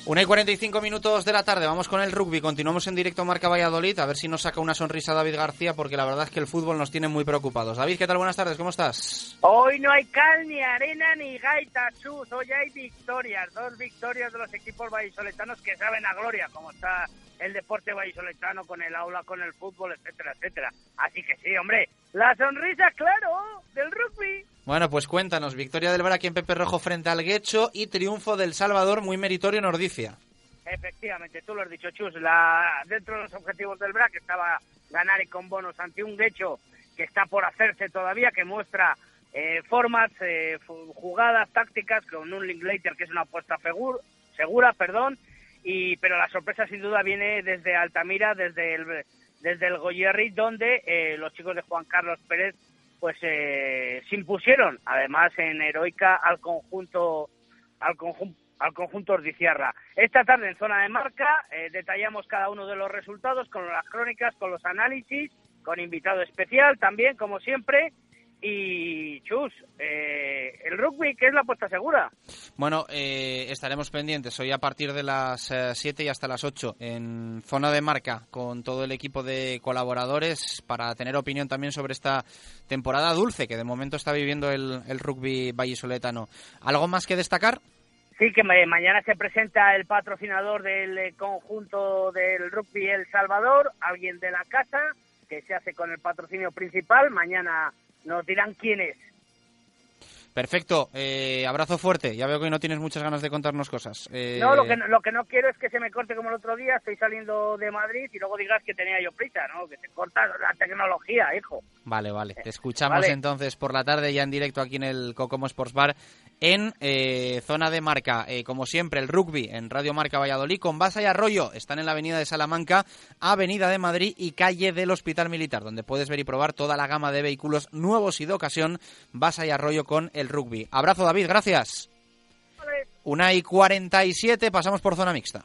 Una y 45 minutos de la tarde, vamos con el rugby, continuamos en directo Marca Valladolid, a ver si nos saca una sonrisa David García, porque la verdad es que el fútbol nos tiene muy preocupados. David, ¿qué tal? Buenas tardes, ¿cómo estás? Hoy no hay cal, ni arena, ni gaita, chus, hoy hay victorias, dos victorias de los equipos vallisoletanos que saben a gloria, como está el deporte vallisoletano con el aula, con el fútbol, etcétera, etcétera. Así que sí, hombre, la sonrisa, claro, del rugby. Bueno, pues cuéntanos, victoria del Braque en Pepe Rojo frente al Guecho y triunfo del Salvador muy meritorio en Ordicia. Efectivamente, tú lo has dicho, Chus. La, dentro de los objetivos del BRAC estaba ganar y con bonos ante un Guecho que está por hacerse todavía, que muestra eh, formas, eh, jugadas, tácticas, con un Linklater que es una apuesta segura, perdón, y, pero la sorpresa sin duda viene desde Altamira, desde el desde el Goyerri, donde eh, los chicos de Juan Carlos Pérez pues eh, se impusieron, además en heroica al conjunto al conjunto al conjunto Ordiciarra. Esta tarde en zona de marca eh, detallamos cada uno de los resultados con las crónicas, con los análisis, con invitado especial también, como siempre, y Chus, eh, el rugby, ¿qué es la apuesta segura? Bueno, eh, estaremos pendientes hoy a partir de las 7 y hasta las 8 en zona de marca con todo el equipo de colaboradores para tener opinión también sobre esta temporada dulce que de momento está viviendo el, el rugby vallisoletano. ¿Algo más que destacar? Sí, que mañana se presenta el patrocinador del conjunto del rugby El Salvador, alguien de la casa, que se hace con el patrocinio principal. Mañana nos dirán quién es. Perfecto, eh, abrazo fuerte. Ya veo que no tienes muchas ganas de contarnos cosas. Eh, No, lo que, no- lo que no quiero es que se me corte como el otro día, estoy saliendo de Madrid y luego digas que tenía yo prisa, ¿no? Que se corta la tecnología, hijo. Vale, vale. Te escuchamos vale. entonces por la tarde ya en directo aquí en el Cocomo Sports Bar en eh, zona de marca. Eh, como siempre, el rugby en Radio Marca Valladolid con Basa y Arroyo. Están en la avenida de Salamanca, avenida de Madrid y calle del Hospital Militar, donde puedes ver y probar toda la gama de vehículos nuevos y de ocasión. Basa y Arroyo con el rugby. Abrazo, David. Gracias. Una y 47, pasamos por zona mixta.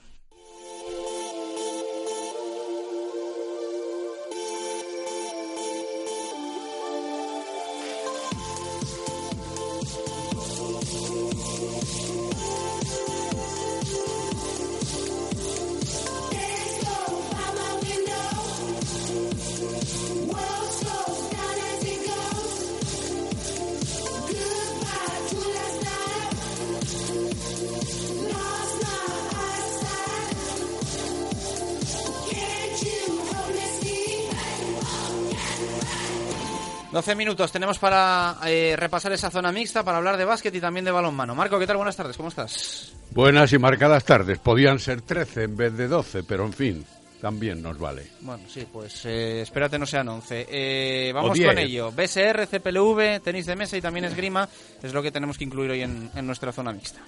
12 minutos tenemos para eh, repasar esa zona mixta, para hablar de básquet y también de balonmano. Marco, ¿qué tal? Buenas tardes, ¿cómo estás? Buenas y marcadas tardes. Podían ser 13 en vez de 12, pero en fin, también nos vale. Bueno, sí, pues eh, espérate no sean 11. Eh, vamos con ello. BSR, CPLV, tenis de mesa y también esgrima es lo que tenemos que incluir hoy en, en nuestra zona mixta.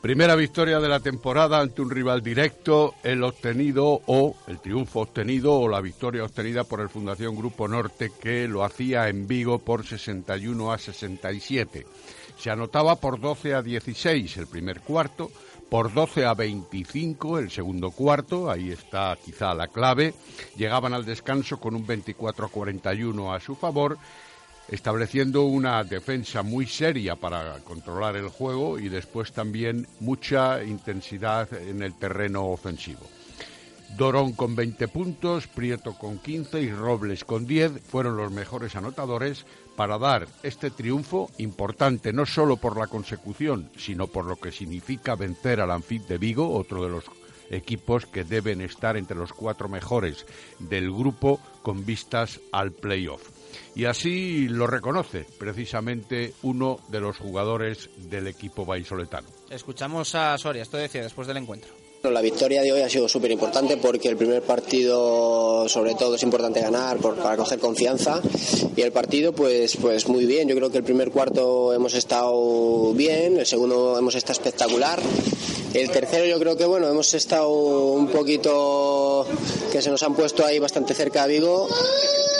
Primera victoria de la temporada ante un rival directo, el obtenido o el triunfo obtenido o la victoria obtenida por el Fundación Grupo Norte que lo hacía en Vigo por 61 a 67. Se anotaba por 12 a 16 el primer cuarto, por 12 a 25 el segundo cuarto, ahí está quizá la clave. Llegaban al descanso con un 24 a 41 a su favor estableciendo una defensa muy seria para controlar el juego y después también mucha intensidad en el terreno ofensivo. Dorón con 20 puntos, Prieto con 15 y Robles con 10 fueron los mejores anotadores para dar este triunfo importante no solo por la consecución, sino por lo que significa vencer al Anfit de Vigo, otro de los equipos que deben estar entre los cuatro mejores del grupo con vistas al playoff. Y así lo reconoce precisamente uno de los jugadores del equipo vallisoletano. Escuchamos a Soria, esto decía después del encuentro. La victoria de hoy ha sido súper importante porque el primer partido, sobre todo, es importante ganar por- para coger confianza. Y el partido, pues, pues muy bien. Yo creo que el primer cuarto hemos estado bien, el segundo hemos estado espectacular. El tercero, yo creo que bueno, hemos estado un poquito que se nos han puesto ahí bastante cerca a Vigo.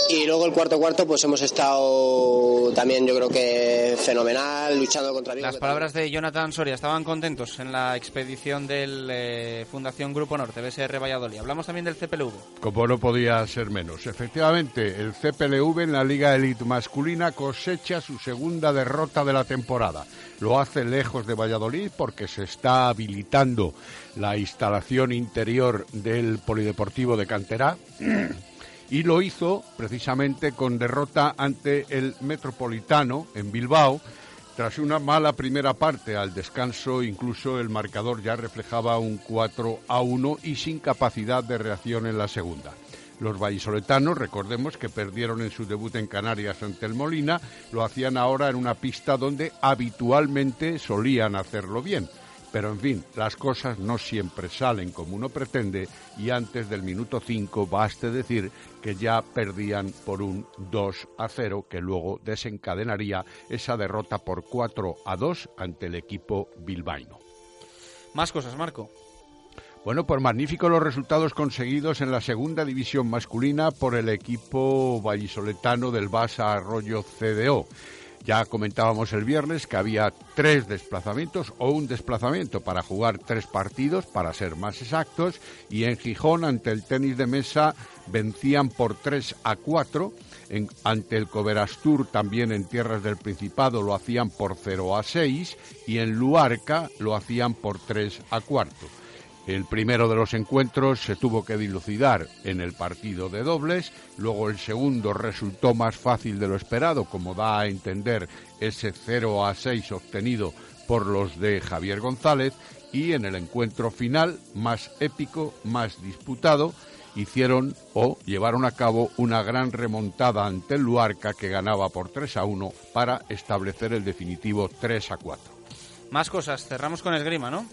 Y luego el cuarto cuarto, pues hemos estado también, yo creo que fenomenal, luchando contra Vigo. Las palabras de Jonathan Soria estaban contentos en la expedición del eh, Fundación Grupo Norte, BSR Valladolid. Hablamos también del CPLV. Como no podía ser menos. Efectivamente, el CPLV en la Liga Elite masculina cosecha su segunda derrota de la temporada. Lo hace lejos de Valladolid porque se está habilitando la instalación interior del Polideportivo de Canterá. y lo hizo precisamente con derrota ante el Metropolitano en Bilbao. Tras una mala primera parte al descanso, incluso el marcador ya reflejaba un 4 a 1 y sin capacidad de reacción en la segunda. Los vallisoletanos, recordemos que perdieron en su debut en Canarias ante el Molina, lo hacían ahora en una pista donde habitualmente solían hacerlo bien. Pero en fin, las cosas no siempre salen como uno pretende y antes del minuto 5 baste decir que ya perdían por un 2 a 0 que luego desencadenaría esa derrota por 4 a 2 ante el equipo bilbaíno. Más cosas, Marco. Bueno, pues magníficos los resultados conseguidos en la segunda división masculina por el equipo vallisoletano del Basa Arroyo CDO. Ya comentábamos el viernes que había tres desplazamientos o un desplazamiento para jugar tres partidos, para ser más exactos, y en Gijón ante el tenis de mesa vencían por 3 a 4. ante el Coverastur también en tierras del Principado lo hacían por 0 a 6 y en Luarca lo hacían por 3 a 4. El primero de los encuentros se tuvo que dilucidar en el partido de dobles, luego el segundo resultó más fácil de lo esperado, como da a entender ese 0 a 6 obtenido por los de Javier González, y en el encuentro final, más épico, más disputado, hicieron o llevaron a cabo una gran remontada ante el Luarca que ganaba por 3 a 1 para establecer el definitivo 3 a 4. Más cosas, cerramos con esgrima, ¿no?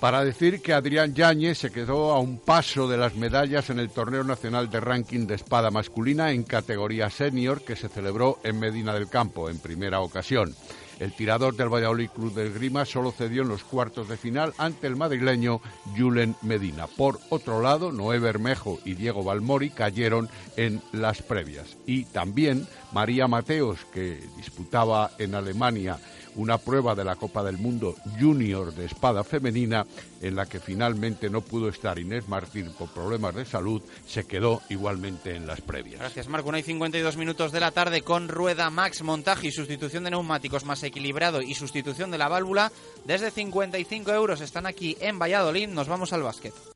Para decir que Adrián Yáñez se quedó a un paso de las medallas en el Torneo Nacional de Ranking de Espada Masculina en categoría senior que se celebró en Medina del Campo en primera ocasión. El tirador del Valladolid Club del Grima solo cedió en los cuartos de final ante el madrileño Julen Medina. Por otro lado, Noé Bermejo y Diego Balmori cayeron en las previas. Y también María Mateos, que disputaba en Alemania una prueba de la Copa del Mundo Junior de espada femenina en la que finalmente no pudo estar Inés Martín por problemas de salud, se quedó igualmente en las previas. Gracias, Marco. Una y 52 minutos de la tarde con Rueda Max, montaje y sustitución de neumáticos más equilibrado y sustitución de la válvula. Desde 55 euros están aquí en Valladolid. Nos vamos al básquet.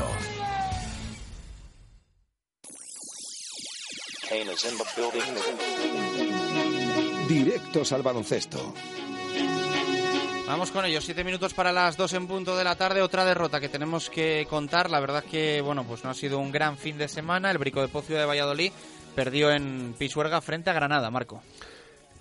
Directos al baloncesto. Vamos con ellos, siete minutos para las dos en punto de la tarde, otra derrota que tenemos que contar. La verdad que, bueno, pues no ha sido un gran fin de semana. El Brico de Pocio de Valladolid perdió en Pisuerga frente a Granada, Marco.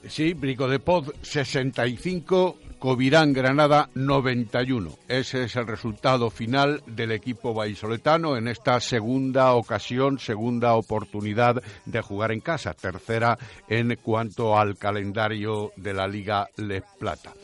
Sí, Brico de Poz 65, Covirán Granada 91. Ese es el resultado final del equipo vallisoletano en esta segunda ocasión, segunda oportunidad de jugar en casa, tercera en cuanto al calendario de la Liga Les Plata.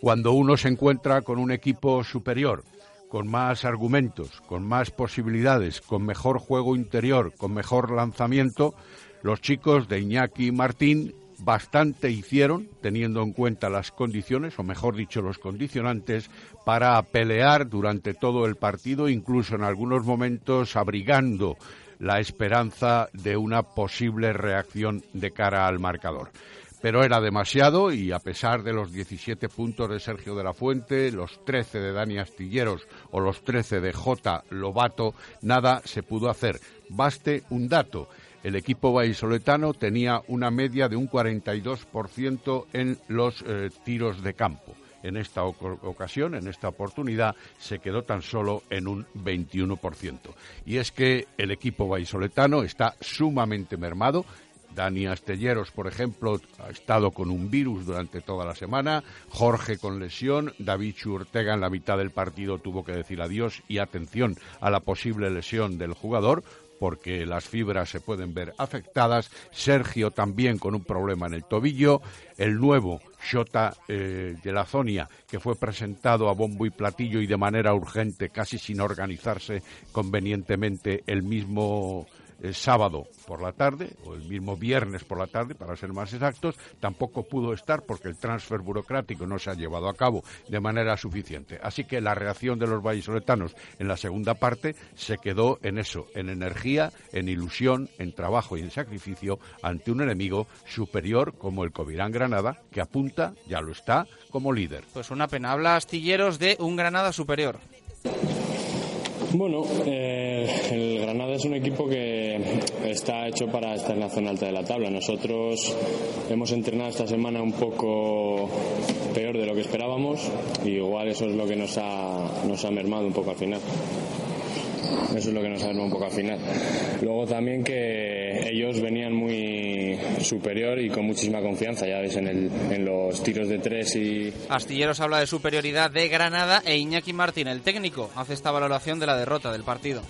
Cuando uno se encuentra con un equipo superior, con más argumentos, con más posibilidades, con mejor juego interior, con mejor lanzamiento, los chicos de Iñaki Martín bastante hicieron, teniendo en cuenta las condiciones, o mejor dicho, los condicionantes, para pelear durante todo el partido, incluso en algunos momentos abrigando la esperanza de una posible reacción de cara al marcador. Pero era demasiado y a pesar de los 17 puntos de Sergio de la Fuente, los 13 de Dani Astilleros o los 13 de J. Lobato, nada se pudo hacer. Baste un dato el equipo vallisoletano tenía una media de un 42% en los eh, tiros de campo. En esta ocasión, en esta oportunidad, se quedó tan solo en un 21%. Y es que el equipo vallisoletano está sumamente mermado. Dani Astelleros, por ejemplo, ha estado con un virus durante toda la semana. Jorge con lesión. David Churtega en la mitad del partido tuvo que decir adiós y atención a la posible lesión del jugador porque las fibras se pueden ver afectadas. Sergio también con un problema en el tobillo. El nuevo Shota eh, de la Zonia, que fue presentado a bombo y platillo y de manera urgente, casi sin organizarse convenientemente el mismo el sábado por la tarde, o el mismo viernes por la tarde, para ser más exactos, tampoco pudo estar porque el transfer burocrático no se ha llevado a cabo de manera suficiente. Así que la reacción de los vallisoletanos en la segunda parte se quedó en eso, en energía, en ilusión, en trabajo y en sacrificio ante un enemigo superior como el Covirán Granada, que apunta, ya lo está, como líder. Pues una pena. Habla Astilleros de un Granada superior. Bueno, eh, el Granada es un equipo que está hecho para estar en la zona alta de la tabla. Nosotros hemos entrenado esta semana un poco peor de lo que esperábamos y igual eso es lo que nos ha, nos ha mermado un poco al final. Eso es lo que nos arma un poco al final. Luego también que ellos venían muy superior y con muchísima confianza, ya ves, en, el, en los tiros de tres y... Astilleros habla de superioridad de Granada e Iñaki Martín, el técnico, hace esta valoración de la derrota del partido.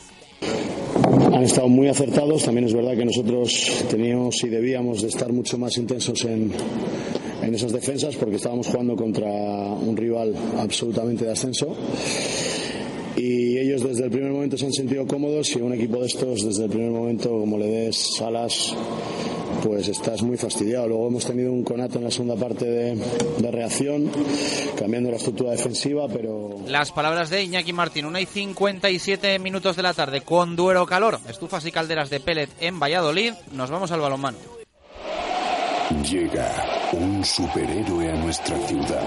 Han estado muy acertados, también es verdad que nosotros teníamos y debíamos de estar mucho más intensos en, en esas defensas porque estábamos jugando contra un rival absolutamente de ascenso y ellos desde el primer momento se han sentido cómodos y un equipo de estos desde el primer momento como le des alas pues estás muy fastidiado. Luego hemos tenido un conato en la segunda parte de, de, reacción, cambiando la estructura defensiva, pero... Las palabras de Iñaki Martín, una y 57 minutos de la tarde, con Duero Calor, estufas y calderas de pellet en Valladolid, nos vamos al balonmano. Llega un superhéroe a nuestra ciudad.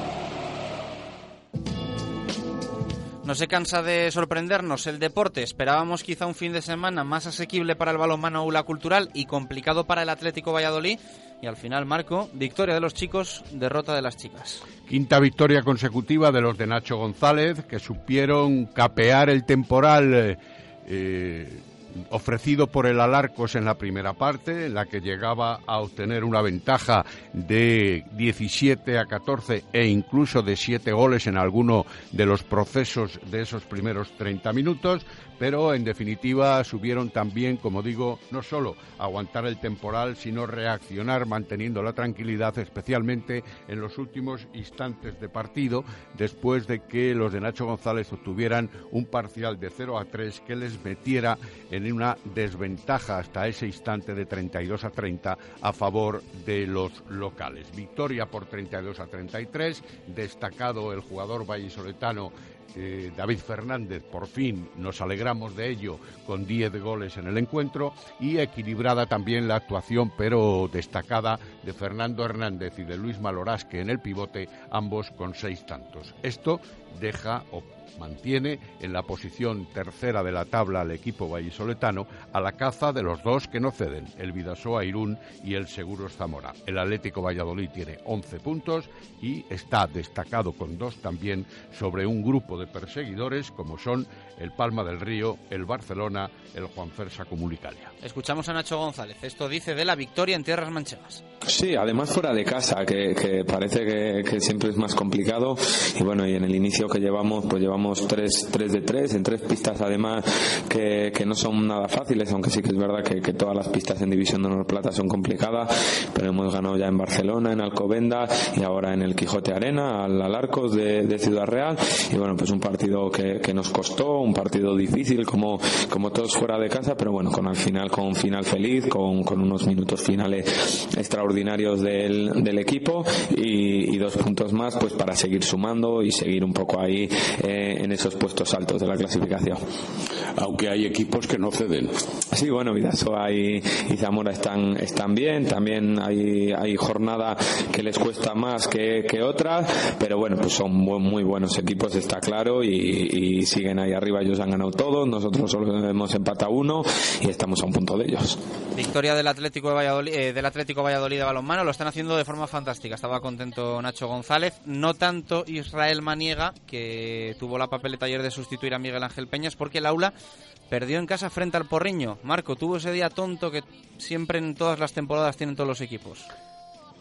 No se cansa de sorprendernos el deporte. Esperábamos quizá un fin de semana más asequible para el balonmano aula cultural y complicado para el Atlético Valladolid. Y al final, Marco, victoria de los chicos, derrota de las chicas. Quinta victoria consecutiva de los de Nacho González, que supieron capear el temporal eh, ofrecido por el Alarcos en la primera parte, en la que llegaba a obtener una ventaja de 17 a 14 e incluso de 7 goles en alguno de los procesos de esos primeros 30 minutos, pero en definitiva subieron también, como digo, no solo aguantar el temporal, sino reaccionar manteniendo la tranquilidad, especialmente en los últimos instantes de partido, después de que los de Nacho González obtuvieran un parcial de 0 a 3 que les metiera en una desventaja hasta ese instante de 32 a 30 a favor de los locales. Victoria por 32 a 33, destacado el jugador vallisoletano David Fernández, por fin nos alegramos de ello, con 10 goles en el encuentro y equilibrada también la actuación, pero destacada, de Fernando Hernández y de Luis Malorasque en el pivote, ambos con seis tantos. Esto deja o mantiene en la posición tercera de la tabla al equipo vallisoletano a la caza de los dos que no ceden, el Vidasoa Irún y el Seguros Zamora. El Atlético Valladolid tiene 11 puntos y está destacado con dos también sobre un grupo de perseguidores como son el Palma del Río, el Barcelona, el Juan Fersa Comunicalia. Escuchamos a Nacho González. Esto dice de la victoria en tierras manchegas. Sí, además fuera de casa, que, que parece que, que, siempre es más complicado. Y bueno, y en el inicio que llevamos, pues llevamos 3, 3 de 3, en tres pistas además que, que no son nada fáciles, aunque sí que es verdad que, que todas las pistas en División de Honor Plata son complicadas. Pero hemos ganado ya en Barcelona, en Alcobenda y ahora en el Quijote Arena, al Alarcos de, de Ciudad Real. Y bueno, pues un partido que, que nos costó, un partido difícil como, como todos fuera de casa, pero bueno, con al final, con un final feliz, con, con unos minutos finales extraordinarios del, del equipo y, y, dos puntos más pues para seguir sumando y seguir un poco ahí eh, en esos puestos altos de la clasificación. Aunque hay equipos que no ceden. Sí, bueno, Vidasoa y, y Zamora están, están bien, también hay, hay jornada que les cuesta más que, que otras, pero bueno, pues son muy, muy buenos equipos, está claro, y, y siguen ahí arriba ellos han ganado todos, nosotros solo hemos empatado uno y estamos a un punto de ellos. Victoria del Atlético de Valladolid, eh, del Atlético Valladolid de balonmano, lo están haciendo de forma fantástica. Estaba contento Nacho González, no tanto Israel Maniega, que tuvo la papeleta ayer de sustituir a Miguel Ángel Peñas, porque el aula perdió en casa frente al Porriño. Marco, tuvo ese día tonto que siempre en todas las temporadas tienen todos los equipos.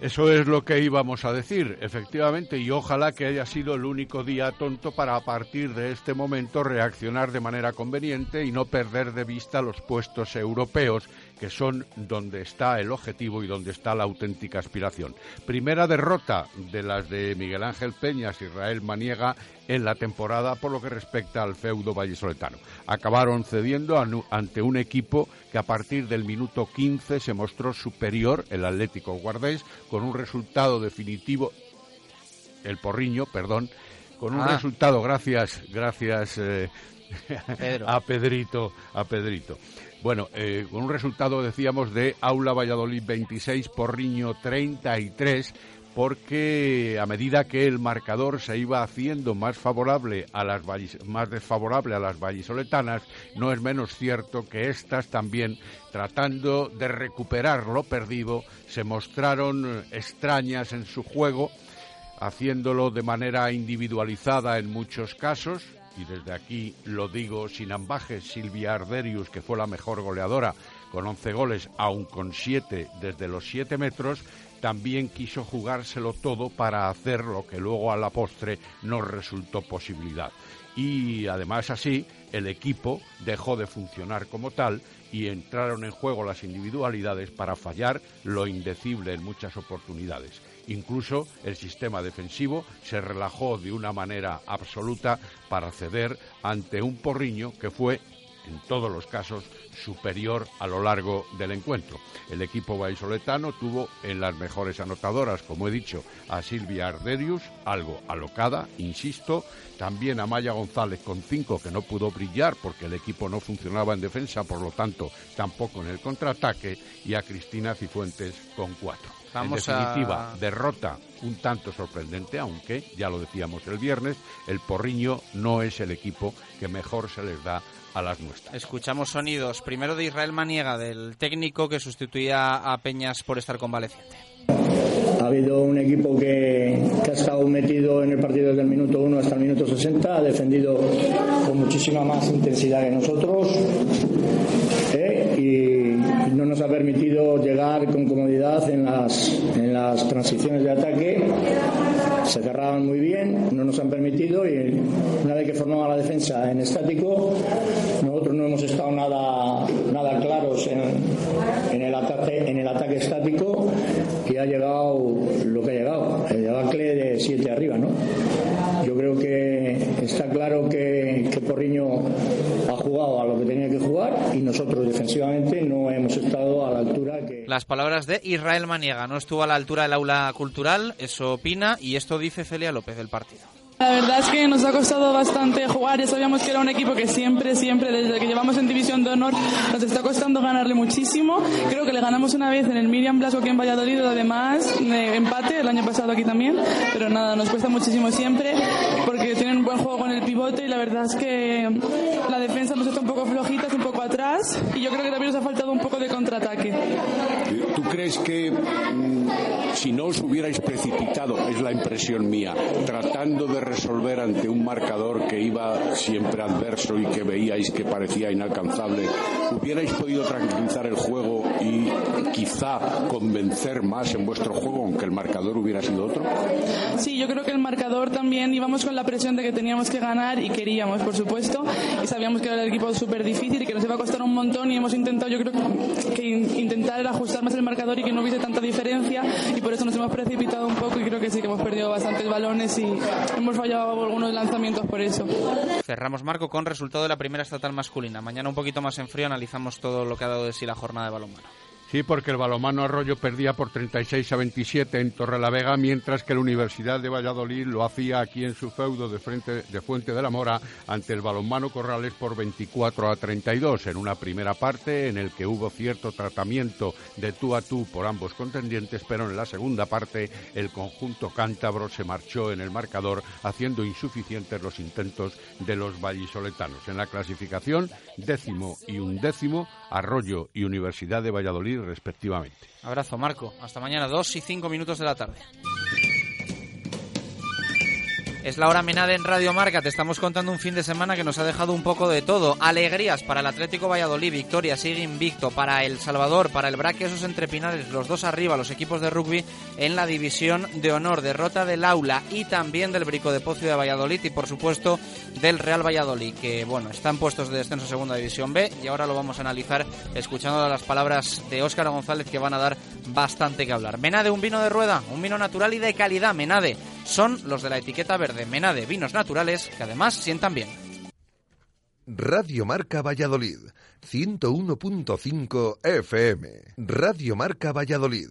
Eso es lo que íbamos a decir, efectivamente, y ojalá que haya sido el único día tonto para a partir de este momento reaccionar de manera conveniente y no perder de vista los puestos europeos, que son donde está el objetivo y donde está la auténtica aspiración. Primera derrota de las de Miguel Ángel Peñas, Israel Maniega en la temporada por lo que respecta al feudo vallisoletano. Acabaron cediendo ante un equipo que a partir del minuto 15 se mostró superior, el Atlético Guardés, con un resultado definitivo, el Porriño, perdón, con un ah. resultado, gracias, gracias eh, a Pedrito, a Pedrito. Bueno, eh, con un resultado, decíamos, de Aula Valladolid 26, Porriño 33, porque a medida que el marcador se iba haciendo más favorable a las más desfavorable a las vallisoletanas, no es menos cierto que éstas también, tratando de recuperar lo perdido, se mostraron extrañas en su juego, haciéndolo de manera individualizada en muchos casos, y desde aquí lo digo sin ambajes, Silvia Arderius, que fue la mejor goleadora con 11 goles, aun con 7 desde los 7 metros, también quiso jugárselo todo para hacer lo que luego a la postre no resultó posibilidad. Y además así el equipo dejó de funcionar como tal y entraron en juego las individualidades para fallar lo indecible en muchas oportunidades. Incluso el sistema defensivo se relajó de una manera absoluta para ceder ante un porriño que fue en todos los casos superior a lo largo del encuentro. El equipo vallisoletano tuvo en las mejores anotadoras, como he dicho, a Silvia Arderius, algo alocada, insisto, también a Maya González con cinco que no pudo brillar porque el equipo no funcionaba en defensa, por lo tanto tampoco en el contraataque, y a Cristina Cifuentes con cuatro. en definitiva, derrota un tanto sorprendente, aunque, ya lo decíamos el viernes, el Porriño no es el equipo que mejor se les da a las nuestras. Escuchamos sonidos primero de Israel Maniega, del técnico que sustituía a Peñas por estar convaleciente. Ha habido un equipo que, ha estado metido en el partido desde el minuto 1 hasta el minuto 60, ha defendido con muchísima más intensidad que nosotros ¿eh? y no nos ha permitido llegar con comodidad en las, en las transiciones de ataque. Se cerraban muy bien, no nos han permitido y una vez que formaba la defensa en estático, nosotros no hemos estado nada, nada claros en, en, el ataque, en el ataque estático y ha llegado lo que ha llegado, el debacle de 7 arriba, ¿no? Yo creo que está claro que, que Porriño jugado a lo que tenía que jugar y nosotros defensivamente no hemos estado a la altura que... Las palabras de Israel Maniega, no estuvo a la altura del aula cultural, eso opina, y esto dice Celia López del partido. La verdad es que nos ha costado bastante jugar. Ya sabíamos que era un equipo que siempre, siempre, desde que llevamos en División de Honor, nos está costando ganarle muchísimo. Creo que le ganamos una vez en el Miriam Blasco aquí en Valladolid, además, empate el año pasado aquí también. Pero nada, nos cuesta muchísimo siempre porque tienen un buen juego con el pivote y la verdad es que la defensa nos está un poco flojita, un poco atrás y yo creo que también nos ha faltado un poco de contraataque. ¿Tú crees que mm, si no os hubierais precipitado, es la impresión mía, tratando de resolver ante un marcador que iba siempre adverso y que veíais que parecía inalcanzable, hubierais podido tranquilizar el juego y quizá convencer más en vuestro juego, aunque el marcador hubiera sido otro? Sí, yo creo que el marcador también íbamos con la presión de que teníamos que ganar y queríamos, por supuesto, y sabíamos que era el equipo súper difícil y que nos iba a costar un montón y hemos intentado, yo creo que intentar ajustar más el marcador y que no hubiese tanta diferencia y por eso nos hemos precipitado un poco y creo que sí que hemos perdido bastantes balones y hemos fallado algunos lanzamientos por eso. Cerramos, Marco, con resultado de la primera estatal masculina. Mañana un poquito más en frío analizamos todo lo que ha dado de sí la jornada de balonmano. Sí, porque el balomano Arroyo perdía por 36 a 27 en Torrelavega, mientras que la Universidad de Valladolid lo hacía aquí en su feudo de, frente, de Fuente de la Mora ante el balonmano Corrales por 24 a 32 en una primera parte en el que hubo cierto tratamiento de tú a tú por ambos contendientes, pero en la segunda parte el conjunto cántabro se marchó en el marcador haciendo insuficientes los intentos de los vallisoletanos. En la clasificación, décimo y undécimo, Arroyo y Universidad de Valladolid respectivamente. Abrazo, Marco. Hasta mañana, dos y cinco minutos de la tarde. Es la hora menada en Radio Marca. Te estamos contando un fin de semana que nos ha dejado un poco de todo. Alegrías para el Atlético Valladolid, victoria, sigue invicto. Para El Salvador, para el Braque, esos entrepinares, los dos arriba, los equipos de rugby en la división de honor. Derrota del Aula y también del Brico de Pocio de Valladolid y, por supuesto, del Real Valladolid, que, bueno, están puestos de descenso Segunda División B y ahora lo vamos a analizar escuchando las palabras de Óscar González que van a dar bastante que hablar. Menade, un vino de rueda, un vino natural y de calidad. Menade son los de la etiqueta verde. Menade, vinos naturales que además sientan bien. Radio Marca Valladolid, 101.5 FM. Radio Marca Valladolid,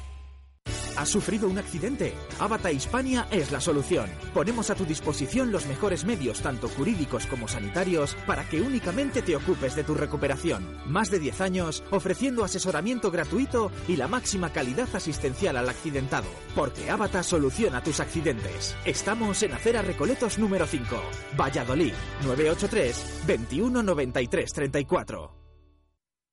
¿Has sufrido un accidente? Avata Hispania es la solución. Ponemos a tu disposición los mejores medios, tanto jurídicos como sanitarios, para que únicamente te ocupes de tu recuperación. Más de 10 años ofreciendo asesoramiento gratuito y la máxima calidad asistencial al accidentado. Porque Avata soluciona tus accidentes. Estamos en Acera Recoletos número 5, Valladolid, 983 21 93 34.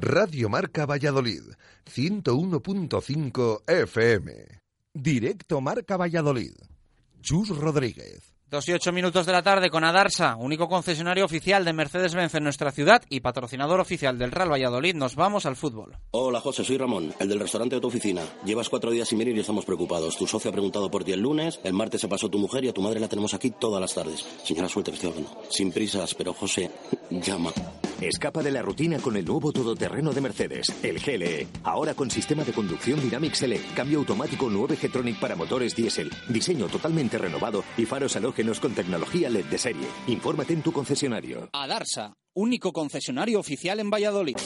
Radio Marca Valladolid, 101.5 FM. Directo Marca Valladolid. Chus Rodríguez. Dos y ocho minutos de la tarde con Adarsa, único concesionario oficial de Mercedes-Benz en nuestra ciudad y patrocinador oficial del Real Valladolid. Nos vamos al fútbol. Hola José, soy Ramón, el del restaurante de tu oficina. Llevas cuatro días sin venir y estamos preocupados. Tu socio ha preguntado por ti el lunes, el martes se pasó tu mujer y a tu madre la tenemos aquí todas las tardes. Señora, suerte que estoy hablando. Sin prisas, pero José, llama. Escapa de la rutina con el nuevo todoterreno de Mercedes, el GLE. Ahora con sistema de conducción Dynamic Select, cambio automático 9 G-Tronic para motores diésel, diseño totalmente renovado y faros halógenos con tecnología LED de serie. Infórmate en tu concesionario. Adarsa, único concesionario oficial en Valladolid.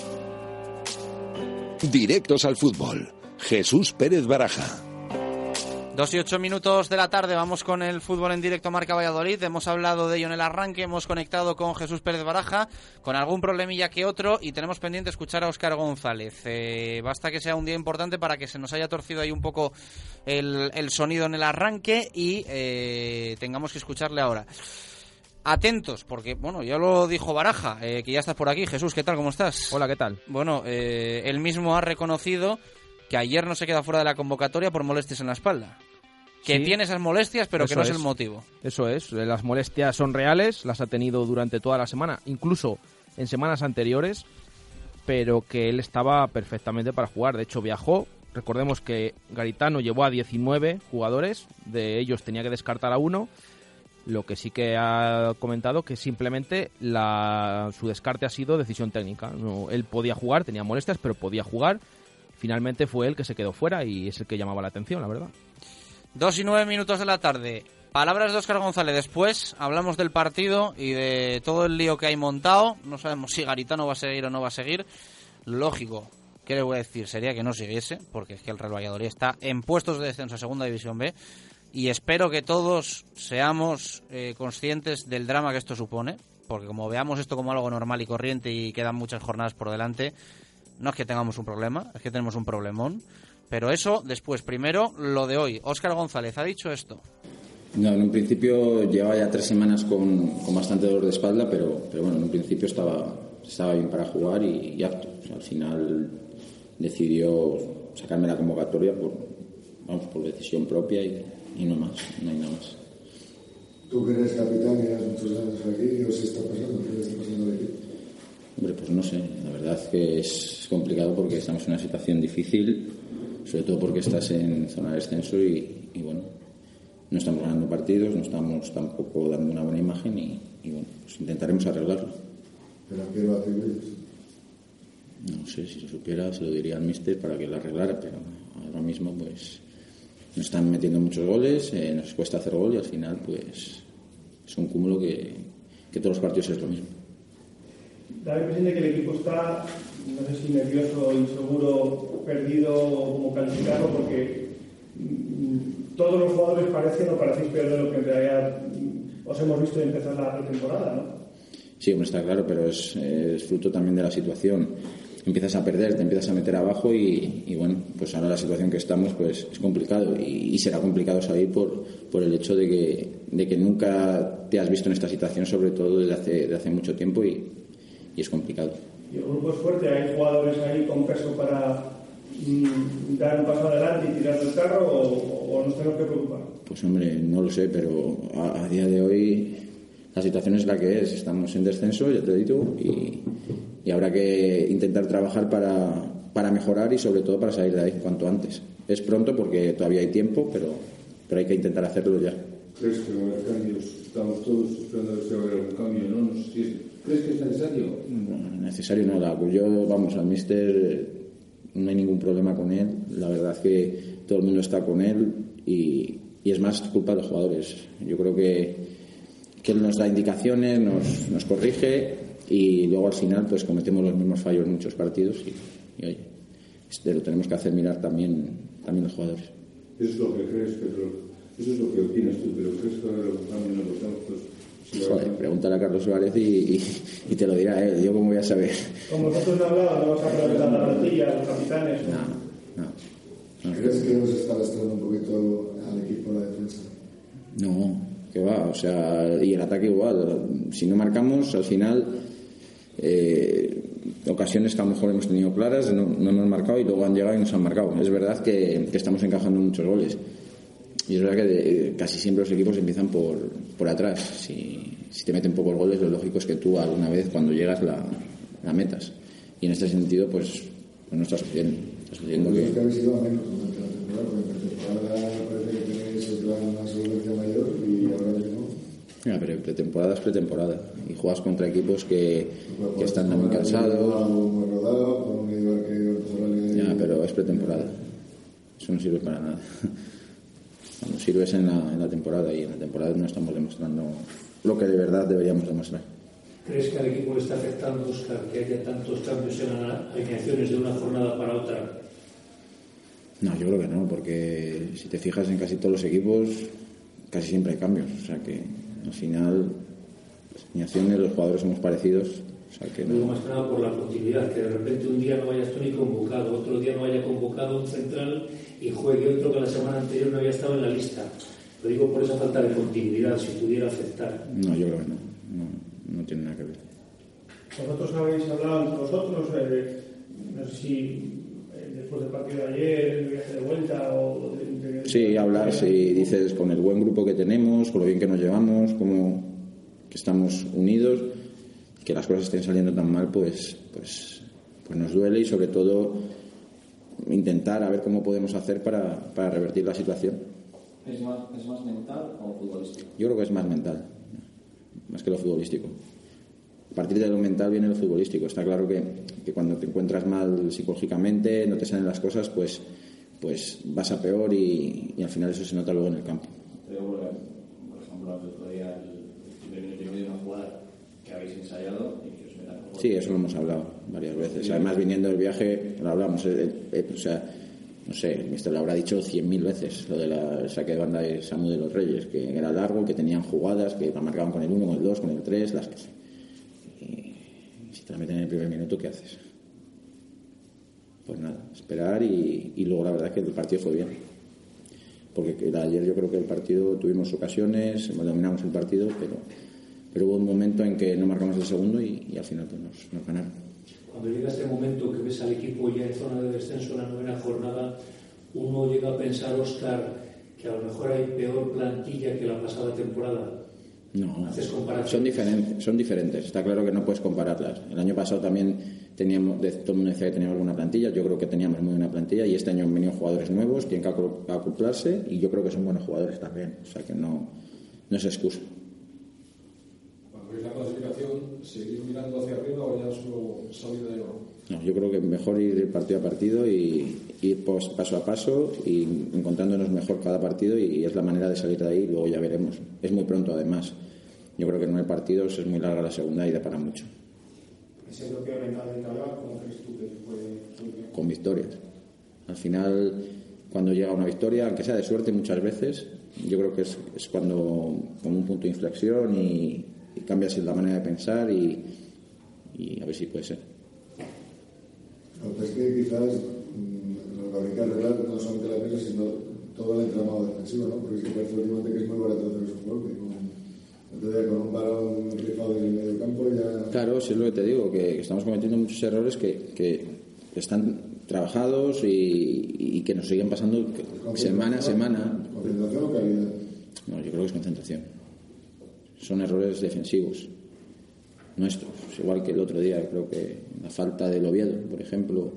Directos al fútbol. Jesús Pérez Baraja. Dos y ocho minutos de la tarde, vamos con el fútbol en directo Marca Valladolid. Hemos hablado de ello en el arranque, hemos conectado con Jesús Pérez Baraja, con algún problemilla que otro, y tenemos pendiente escuchar a Óscar González. Eh, basta que sea un día importante para que se nos haya torcido ahí un poco el, el sonido en el arranque y eh, tengamos que escucharle ahora. Atentos, porque, bueno, ya lo dijo Baraja, eh, que ya estás por aquí. Jesús, ¿qué tal? ¿Cómo estás? Hola, ¿qué tal? Bueno, eh, él mismo ha reconocido que ayer no se queda fuera de la convocatoria por molestias en la espalda. Que Sí. tiene esas molestias, pero que no es, el es. motivo. Eso es, las molestias son reales, las ha tenido durante toda la semana, incluso en semanas anteriores, pero que él estaba perfectamente para jugar. De hecho, viajó. Recordemos que Garitano llevó a 19 jugadores, de ellos tenía que descartar a uno. Lo que sí que ha comentado que simplemente la, su descarte ha sido decisión técnica. No, él podía jugar, tenía molestias, pero podía jugar. Finalmente fue él que se quedó fuera y es el que llamaba la atención, la verdad. Dos y nueve minutos de la tarde. Palabras de Óscar González. Después hablamos del partido y de todo el lío que hay montado. No sabemos si Garitano va a seguir o no va a seguir. Lógico, ¿qué le voy a decir? Sería que no siguiese, porque es que el Real Valladolid está en puestos de descenso a Segunda División B. Y espero que todos seamos eh, conscientes del drama que esto supone. Porque como veamos esto como algo normal y corriente y quedan muchas jornadas por delante, no es que tengamos un problema, es que tenemos un problemón. Pero eso después, primero lo de hoy. Óscar González ha dicho esto. No, en un principio llevaba ya tres semanas con, con bastante dolor de espalda, pero, pero bueno, en un principio estaba, estaba bien para jugar y, y apto. O sea, al final decidió sacarme la convocatoria por, vamos, por decisión propia y, y no más, no hay nada más. Tú que eres capitán y llevas muchos años aquí, ¿qué os está pasando? ¿Qué está pasando equipo? Hombre, pues no sé, la verdad que es complicado porque estamos en una situación difícil, sobre todo porque estás en zona de descenso y, y bueno, no estamos ganando partidos, no estamos tampoco dando una buena imagen y, y bueno, pues intentaremos arreglarlo. ¿Pero a qué lo atribuyes? No sé, si lo supiera se lo diría al míster para que lo arreglara, pero ahora mismo pues nos están metiendo muchos goles, eh, nos cuesta hacer gol y al final pues es un cúmulo que, que todos los partidos es lo mismo. Da la impresión de que el equipo está, no sé si nervioso, inseguro, perdido como calificarlo, porque mm, todos los jugadores parecen o parecéis peor de lo que en realidad mm, os hemos visto empezar la pretemporada, ¿no? Sí, está claro, pero es, es fruto también de la situación. Empiezas a perder, te empiezas a meter abajo y, y bueno, pues ahora la situación que estamos pues es complicado y, y será complicado salir por, por el hecho de que, de que nunca te has visto en esta situación, sobre todo desde hace, desde hace mucho tiempo y, y es complicado. Y el grupo es fuerte, hay jugadores ahí con peso para mm, dar un paso adelante y tirar del carro o, o nos tenemos que preocupar. Pues hombre, no lo sé, pero a, a día de hoy la situación es la que es. Estamos en descenso, ya te digo, y, y habrá que intentar trabajar para, para mejorar y sobre todo para salir de ahí cuanto antes. Es pronto porque todavía hay tiempo, pero, pero hay que intentar hacerlo ya. ¿Crees que va a haber cambios? Estamos todos esperando a ver si va a haber algún cambio, ¿no? no sé si- ¿Crees que es necesario? No, necesario nada. Pues yo, vamos, al míster eh, no hay ningún problema con él. La verdad es que todo el mundo está con él y, y es más culpa de los jugadores. Yo creo que, que él nos da indicaciones, nos, nos corrige y luego al final pues cometemos los mismos fallos en muchos partidos y, y oye, este lo tenemos que hacer mirar también, también los jugadores. Eso es lo que crees, Pedro. Eso es lo que opinas tú, pero ¿crees que va a haber algún cambio en los campos? Si va a haber- Joder, pregúntale a Carlos Suárez y, y- y te lo dirá él. Yo cómo voy a saber. Como vosotros no hablabas, no vas a preguntar la plantilla, los capitanes. ¿Crees que nos está lastrando un poquito al equipo la defensa? No, que va, o sea, y el ataque igual. Si no marcamos, al final, eh, ocasiones que a lo mejor hemos tenido claras, no, no hemos marcado y luego han llegado y nos han marcado. Es verdad que, que estamos encajando muchos goles. Y es verdad que de- casi siempre los equipos empiezan por, por atrás. Si, si te meten pocos goles, lo lógico es que tú alguna vez cuando llegas la, la metas. Y en este sentido, pues, pues no está sucediendo. Está sucediendo Pues que... es que habéis ido a menos durante la temporada, porque en pretemporada parece que tenéis el plan una solvencia mayor y ahora mismo Mira, pero pretemporada es pretemporada. Y juegas contra equipos que, que están también algo cansados. muy rodado, un que Ya, pero es pretemporada. Eso no sirve para nada. Cuando sirve es en la, en la temporada y en la temporada no estamos demostrando lo que de verdad deberíamos demostrar. ¿Crees que al equipo le está afectando, Oscar, que haya tantos cambios en las alineaciones de una jornada para otra? No, yo creo que no, porque si te fijas en casi todos los equipos, casi siempre hay cambios. O sea que al final las alineaciones, los jugadores somos parecidos. O sea que Digo no. más que nada por la continuidad, que de repente un día no vayas tú ni convocado, otro día no haya convocado un central y juegue otro que la semana anterior no había estado en la lista. Lo digo por esa falta de continuidad, si pudiera afectar. No, yo creo que no. No, no tiene nada que ver. Vosotros habéis hablado entre vosotros, eh, no sé si eh, después del partido de ayer, el viaje de vuelta o de, de- Sí, hablas y dices con el buen grupo que tenemos, con lo bien que nos llevamos, como que estamos unidos, que las cosas estén saliendo tan mal, pues, pues, pues nos duele y sobre todo intentar a ver cómo podemos hacer para, para revertir la situación. ¿Es más, ¿Es más mental o futbolístico? Yo creo que es más mental, que lo futbolístico. A partir de lo mental viene lo futbolístico. Está claro que, que cuando te encuentras mal psicológicamente, no te salen las cosas, pues, pues vas a peor y, y al final eso se nota luego en el campo. Pero, por ejemplo, el otro día el primer minuto de una jugada que habéis ensayado y que os. Sí, eso lo hemos hablado varias veces. Además, viniendo del viaje, lo hablamos. eh, eh, o sea, no sé, mister lo habrá dicho cien mil veces, lo del saque de banda de Samu de los Reyes, que era largo, que tenían jugadas, que la marcaban con el 1, con el 2, con el 3, las y si te la meten en el primer minuto, ¿qué haces? Pues nada, esperar y, y luego la verdad es que el partido fue bien. Porque que ayer yo creo que el partido tuvimos ocasiones, dominamos el partido, pero, pero hubo un momento en que no marcamos el segundo y, y al final pues, nos, nos ganaron. Cuando llega este momento que ves al equipo ya en zona de descenso en la novena jornada, uno llega a pensar, Oscar, que a lo mejor hay peor plantilla que la pasada temporada. No, Haces son diferentes, son diferentes. Está claro que no puedes compararlas. El año pasado también teníamos, todo el mundo decía que teníamos buena plantilla. Yo creo que teníamos muy buena plantilla y este año han venido jugadores nuevos, tienen que acopl- acoplarse y yo creo que son buenos jugadores también. O sea que no, no es excusa. Veis la clasificación, ¿seguís mirando hacia arriba o ya solo salida de abajo? No, yo creo que mejor ir partido a partido y ir paso a paso y encontrándonos mejor cada partido y es la manera de salir de ahí y luego ya veremos. Es muy pronto además. Yo creo que en nueve partidos es muy larga la segunda y da para mucho. ¿Ese bloqueo mental del que cómo crees tú que puede Con victorias. Al final, cuando llega una victoria, aunque sea de suerte muchas veces, yo creo que es, es cuando como un punto de inflexión y, y cambias la manera de pensar y, y a ver si puede ser. Lo que es que quizás mm, lo que habría que arreglar no solamente la defensa, sino todo el entramado defensivo, ¿no? Porque es que parece últimamente que es muy barato hacer esos golpes. Entonces, con un balón rifado en el medio campo ya... Claro, sí es lo que te digo, que estamos cometiendo muchos errores que, que están trabajados y, y, que nos siguen pasando semana a semana. ¿Concentración o calidad? No, yo creo que es concentración. Son errores defensivos nuestros. Igual que el otro día, creo que la falta del Oviedo, por ejemplo,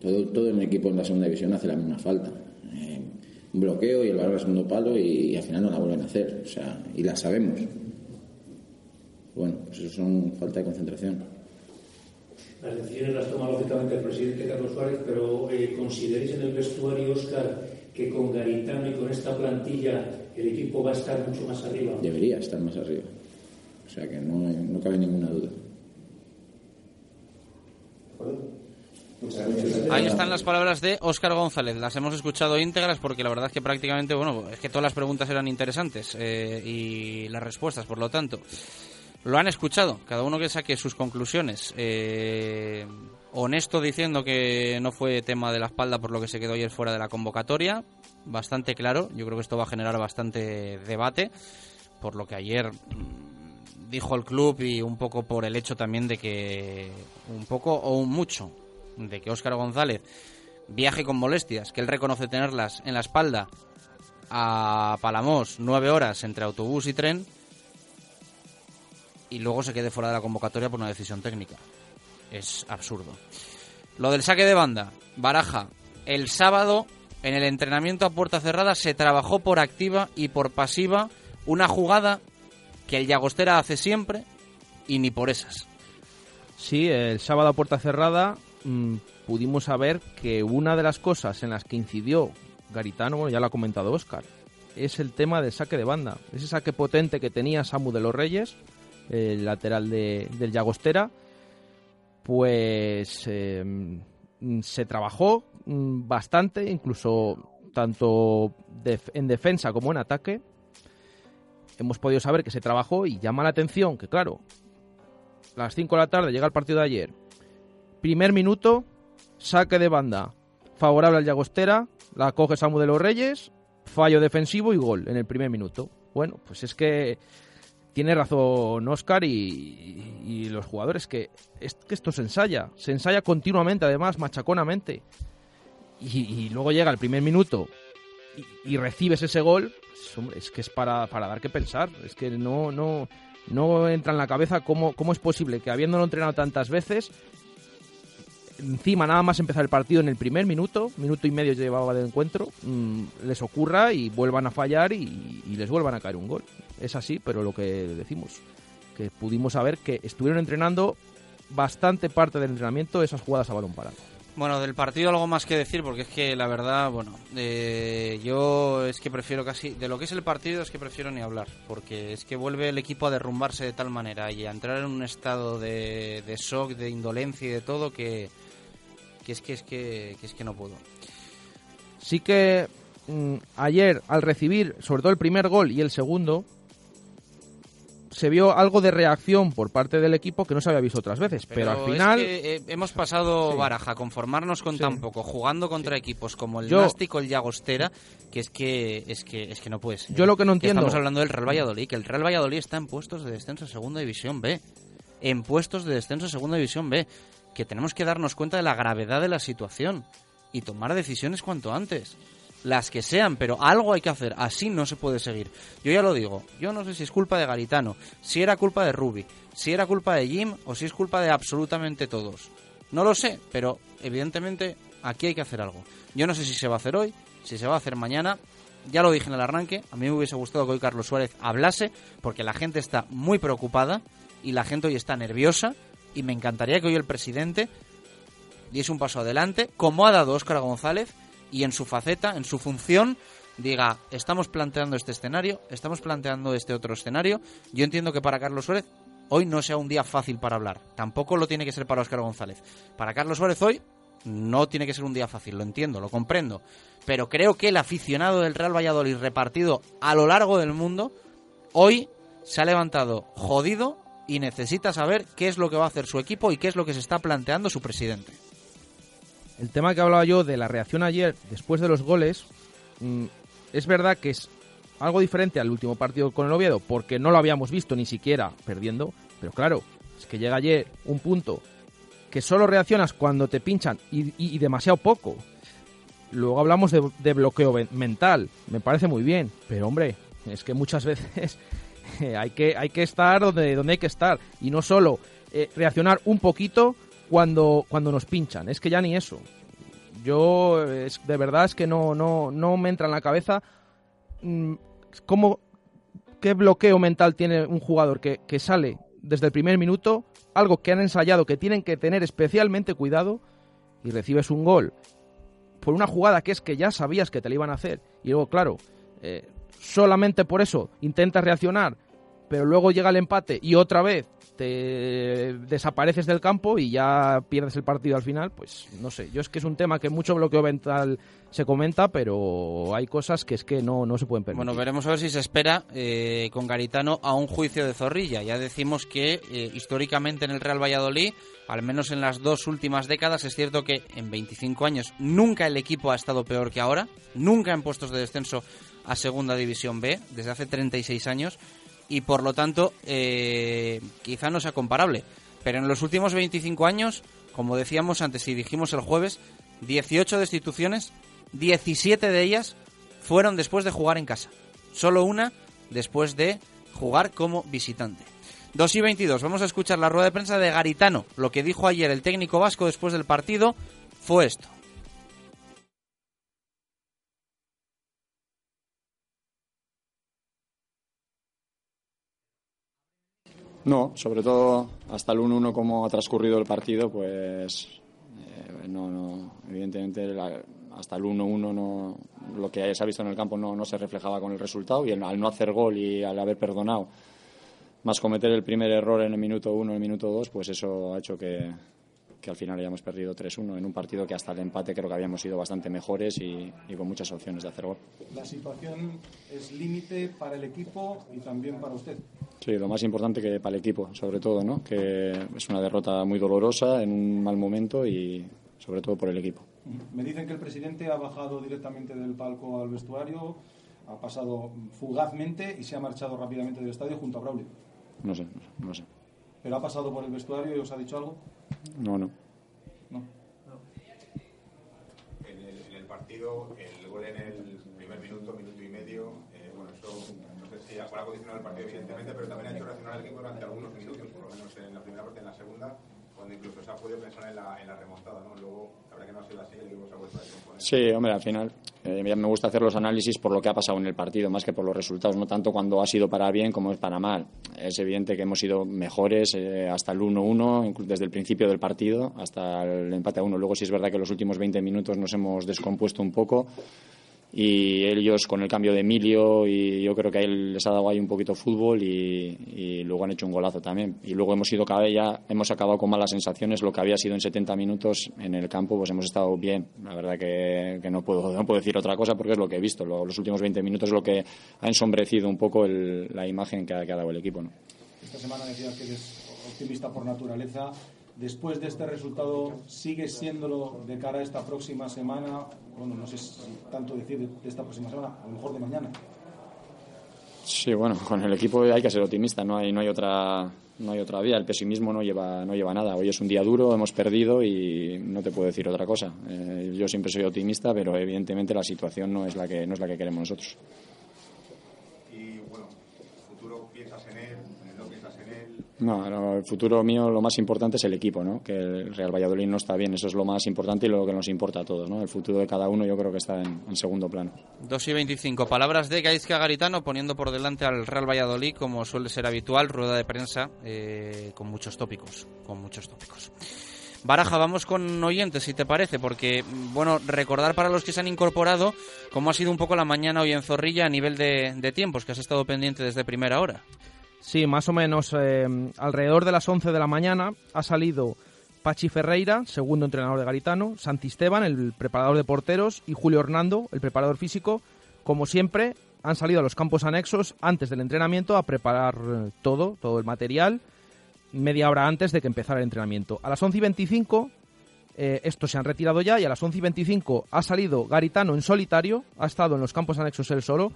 todo, todo el equipo en la segunda división hace la misma falta. Eh, un bloqueo y el balón al segundo palo y, y, al final no la vuelven a hacer. O sea, y la sabemos. Bueno, pues eso son falta de concentración. Las decisiones las toma lógicamente el presidente Carlos Suárez, pero eh, ¿consideréis en el vestuario, Oscar, que con Garitano y con esta plantilla el equipo va a estar mucho más arriba? Debería estar más arriba. O sea que no, no cabe ninguna duda. Ahí están las palabras de Óscar González. Las hemos escuchado íntegras porque la verdad es que prácticamente, bueno, es que todas las preguntas eran interesantes eh, y las respuestas, por lo tanto, lo han escuchado. Cada uno que saque sus conclusiones. Eh, honesto diciendo que no fue tema de la espalda por lo que se quedó ayer fuera de la convocatoria. Bastante claro. Yo creo que esto va a generar bastante debate. Por lo que ayer dijo el club y un poco por el hecho también de que, un poco o un mucho, de que Óscar González viaje con molestias, que él reconoce tenerlas en la espalda a Palamos nueve horas entre autobús y tren y luego se quede fuera de la convocatoria por una decisión técnica. Es absurdo. Lo del saque de banda, Baraja, el sábado en el entrenamiento a puerta cerrada se trabajó por activa y por pasiva una jugada que el Llagostera hace siempre y ni por esas. Sí, el sábado a puerta cerrada mmm, pudimos saber que una de las cosas en las que incidió Garitano, bueno, ya lo ha comentado Oscar, es el tema del saque de banda. Ese saque potente que tenía Samu de los Reyes, el lateral de, del Llagostera, pues eh, se trabajó bastante, incluso tanto en defensa como en ataque, hemos podido saber que se trabajó y llama la atención que, claro, a las 5 de la tarde llega el partido de ayer. Primer minuto, saque de banda favorable al Llagostera, la coge Samu de los Reyes, fallo defensivo y gol en el primer minuto. Bueno, pues es que tiene razón Oscar y, y los jugadores que, es, que esto se ensaya, se ensaya continuamente, además, machaconamente. Y, luego llega el primer minuto y, recibes ese gol, es que es para, para dar que pensar. Es que no, no, no entra en la cabeza cómo, cómo es posible que habiéndolo entrenado tantas veces, encima nada más empezar el partido en el primer minuto, minuto y medio llevaba de encuentro, mmm, les ocurra y vuelvan a fallar y, les vuelvan a caer un gol. Es así, pero lo que decimos, que pudimos saber que estuvieron entrenando bastante parte del entrenamiento esas jugadas a balón parado. Bueno, del partido algo más que decir, porque es que la verdad, bueno, eh, yo es que prefiero casi, de lo que es el partido es que prefiero ni hablar, porque es que vuelve el equipo a derrumbarse de tal manera y a entrar en un estado de shock, de indolencia y de todo que, que es que es que, que es que no puedo. Sí que mmm, ayer al recibir, sobre todo el primer gol y el segundo, se vio algo de reacción por parte del equipo que no se había visto otras veces. Pero, pero al final. Es que, eh, hemos pasado, sí. Baraja, conformarnos con sí. tan poco, jugando contra sí. equipos como el Nástico, el Llagostera, que es que, es que es que no puede ser. Yo lo que no entiendo. estamos hablando del Real Valladolid, que el Real Valladolid está en puestos de descenso a Segunda División B. En puestos de descenso a Segunda División B. Que tenemos que darnos cuenta de la gravedad de la situación y tomar decisiones cuanto antes las que sean, pero algo hay que hacer, así no se puede seguir. Yo ya lo digo, yo no sé si es culpa de Garitano, si era culpa de Rubi, si era culpa de Jim o si es culpa de absolutamente todos. No lo sé, pero evidentemente aquí hay que hacer algo. Yo no sé si se va a hacer hoy, si se va a hacer mañana. Ya lo dije en el arranque, a mí me hubiese gustado que hoy Carlos Suárez hablase, porque la gente está muy preocupada y la gente hoy está nerviosa y me encantaría que hoy el presidente diese un paso adelante, como ha dado Óscar González, y en su faceta, en su función, diga, estamos planteando este escenario, estamos planteando este otro escenario. Yo entiendo que para Carlos Suárez hoy no sea un día fácil para hablar. Tampoco lo tiene que ser para Óscar González. Para Carlos Suárez hoy no tiene que ser un día fácil, lo entiendo, lo comprendo. Pero creo que el aficionado del Real Valladolid repartido a lo largo del mundo, hoy se ha levantado jodido y necesita saber qué es lo que va a hacer su equipo y qué es lo que se está planteando su presidente. El tema que hablaba yo de la reacción ayer después de los goles, mm, es verdad que es algo diferente al último partido con el Oviedo, porque no lo habíamos visto ni siquiera perdiendo, pero claro, es que llega ayer un punto que solo reaccionas cuando te pinchan y, demasiado poco. Luego hablamos de, bloqueo mental, me parece muy bien, pero hombre, es que muchas veces hay que, hay que estar donde, donde hay que estar y no solo eh, reaccionar un poquito cuando, cuando nos pinchan, es que ya ni eso. Yo es, de verdad es que no, no, no me entra en la cabeza mm, cómo, qué bloqueo mental tiene un jugador que, que sale desde el primer minuto, algo que han ensayado, que tienen que tener especialmente cuidado, y recibes un gol por una jugada que es que ya sabías que te la iban a hacer. Y luego, claro, eh, solamente por eso intentas reaccionar, pero luego llega el empate y otra vez te desapareces del campo y ya pierdes el partido al final, pues no sé. Yo es que es un tema que mucho bloqueo mental se comenta, pero hay cosas que es que no, no se pueden permitir. Bueno, veremos a ver si se espera eh, con Garitano a un juicio de zorrilla. Ya decimos que eh, históricamente en el Real Valladolid, al menos en las dos últimas décadas, es cierto que en 25 años nunca el equipo ha estado peor que ahora, nunca en puestos de descenso a Segunda División B, desde hace 36 años y por lo tanto eh, quizá no sea comparable. Pero en los últimos 25 años, como decíamos antes y dijimos el jueves, 18 destituciones, 17 de ellas fueron después de jugar en casa. Solo una después de jugar como visitante. 2 y 22, vamos a escuchar la rueda de prensa de Garitano. Lo que dijo ayer el técnico vasco después del partido fue esto. No, sobre todo hasta el 1-1 como ha transcurrido el partido, pues eh, no, no, evidentemente hasta el 1-1 no, lo que se ha visto en el campo no, no se reflejaba con el resultado y al no hacer gol y al haber perdonado, más cometer el primer error en el minuto 1, en el minuto 2, pues eso ha hecho que, que al final hayamos perdido 3-1 en un partido que hasta el empate creo que habíamos sido bastante mejores y, con muchas opciones de hacer gol. La situación es límite para el equipo y también para usted. Sí, lo más importante que para el equipo, sobre todo, ¿no? que es una derrota muy dolorosa en un mal momento y sobre todo por el equipo. Me dicen que el presidente ha bajado directamente del palco al vestuario, ha pasado fugazmente y se ha marchado rápidamente del estadio junto a Braulio. No sé, no sé. ¿Pero ha pasado por el vestuario y os ha dicho algo? No, no. No. En el, en el partido, el gol en el primer minuto, minuto y medio, eh, bueno, eso no sé si ha condicionado el partido, evidentemente, pero también ha hecho reaccionar al equipo durante algunos minutos, por lo menos en la primera parte, en la segunda cuando incluso se ha podido pensar en la, en la remontada, ¿no? Luego, la verdad que no ha sido así, el equipo se ha vuelto a descomponer. Sí, hombre, al final eh, me gusta hacer los análisis por lo que ha pasado en el partido, más que por los resultados, no tanto cuando ha sido para bien como es para mal. Es evidente que hemos sido mejores eh, hasta el 1-1, desde el principio del partido hasta el empate a 1. Luego sí es verdad que los últimos 20 minutos nos hemos descompuesto un poco y ellos con el cambio de Emilio y yo creo que a él les ha dado ahí un poquito fútbol y, luego han hecho un golazo también. Y luego hemos ido cada ya hemos acabado con malas sensaciones lo que había sido en 70 minutos en el campo pues hemos estado bien. La verdad que, no puedo no puedo decir otra cosa porque es lo que he visto. Los últimos 20 minutos es lo que ha ensombrecido un poco la imagen que ha, que ha dado el equipo ¿no? esta semana decía que eres optimista por naturaleza después de este resultado, ¿sigue siéndolo de cara a esta próxima semana? Bueno, no sé si tanto decir de esta próxima semana, a lo mejor de mañana. Sí, bueno, con el equipo hay que ser optimista, no hay, no hay otra no hay otra vía, el pesimismo no lleva, no lleva nada. Hoy es un día duro, hemos perdido y no te puedo decir otra cosa. Eh, yo siempre soy optimista, pero evidentemente la situación no es la que, no es la que queremos nosotros. No, el futuro mío lo más importante es el equipo, ¿no? Que el Real Valladolid no está bien, eso es lo más importante y lo que nos importa a todos, ¿no? El futuro de cada uno yo creo que está en, segundo plano. 2 y 25, palabras de Gaizka Garitano poniendo por delante al Real Valladolid como suele ser habitual, rueda de prensa eh, con muchos tópicos, con muchos tópicos. Baraja, vamos con oyentes, si te parece, porque, bueno, recordar para los que se han incorporado cómo ha sido un poco la mañana hoy en Zorrilla a nivel de, de tiempos, que has estado pendiente desde primera hora. Sí, más o menos eh, alrededor de las 11 de la mañana ha salido Pachi Ferreira, segundo entrenador de Garitano, Santisteban, el preparador de porteros, y Julio Hernando, el preparador físico. Como siempre, han salido a los campos anexos antes del entrenamiento a preparar eh, todo, todo el material, media hora antes de que empezara el entrenamiento. A las 11 y 25, eh, estos se han retirado ya, y a las 11 y 25 ha salido Garitano en solitario, ha estado en los campos anexos él solo,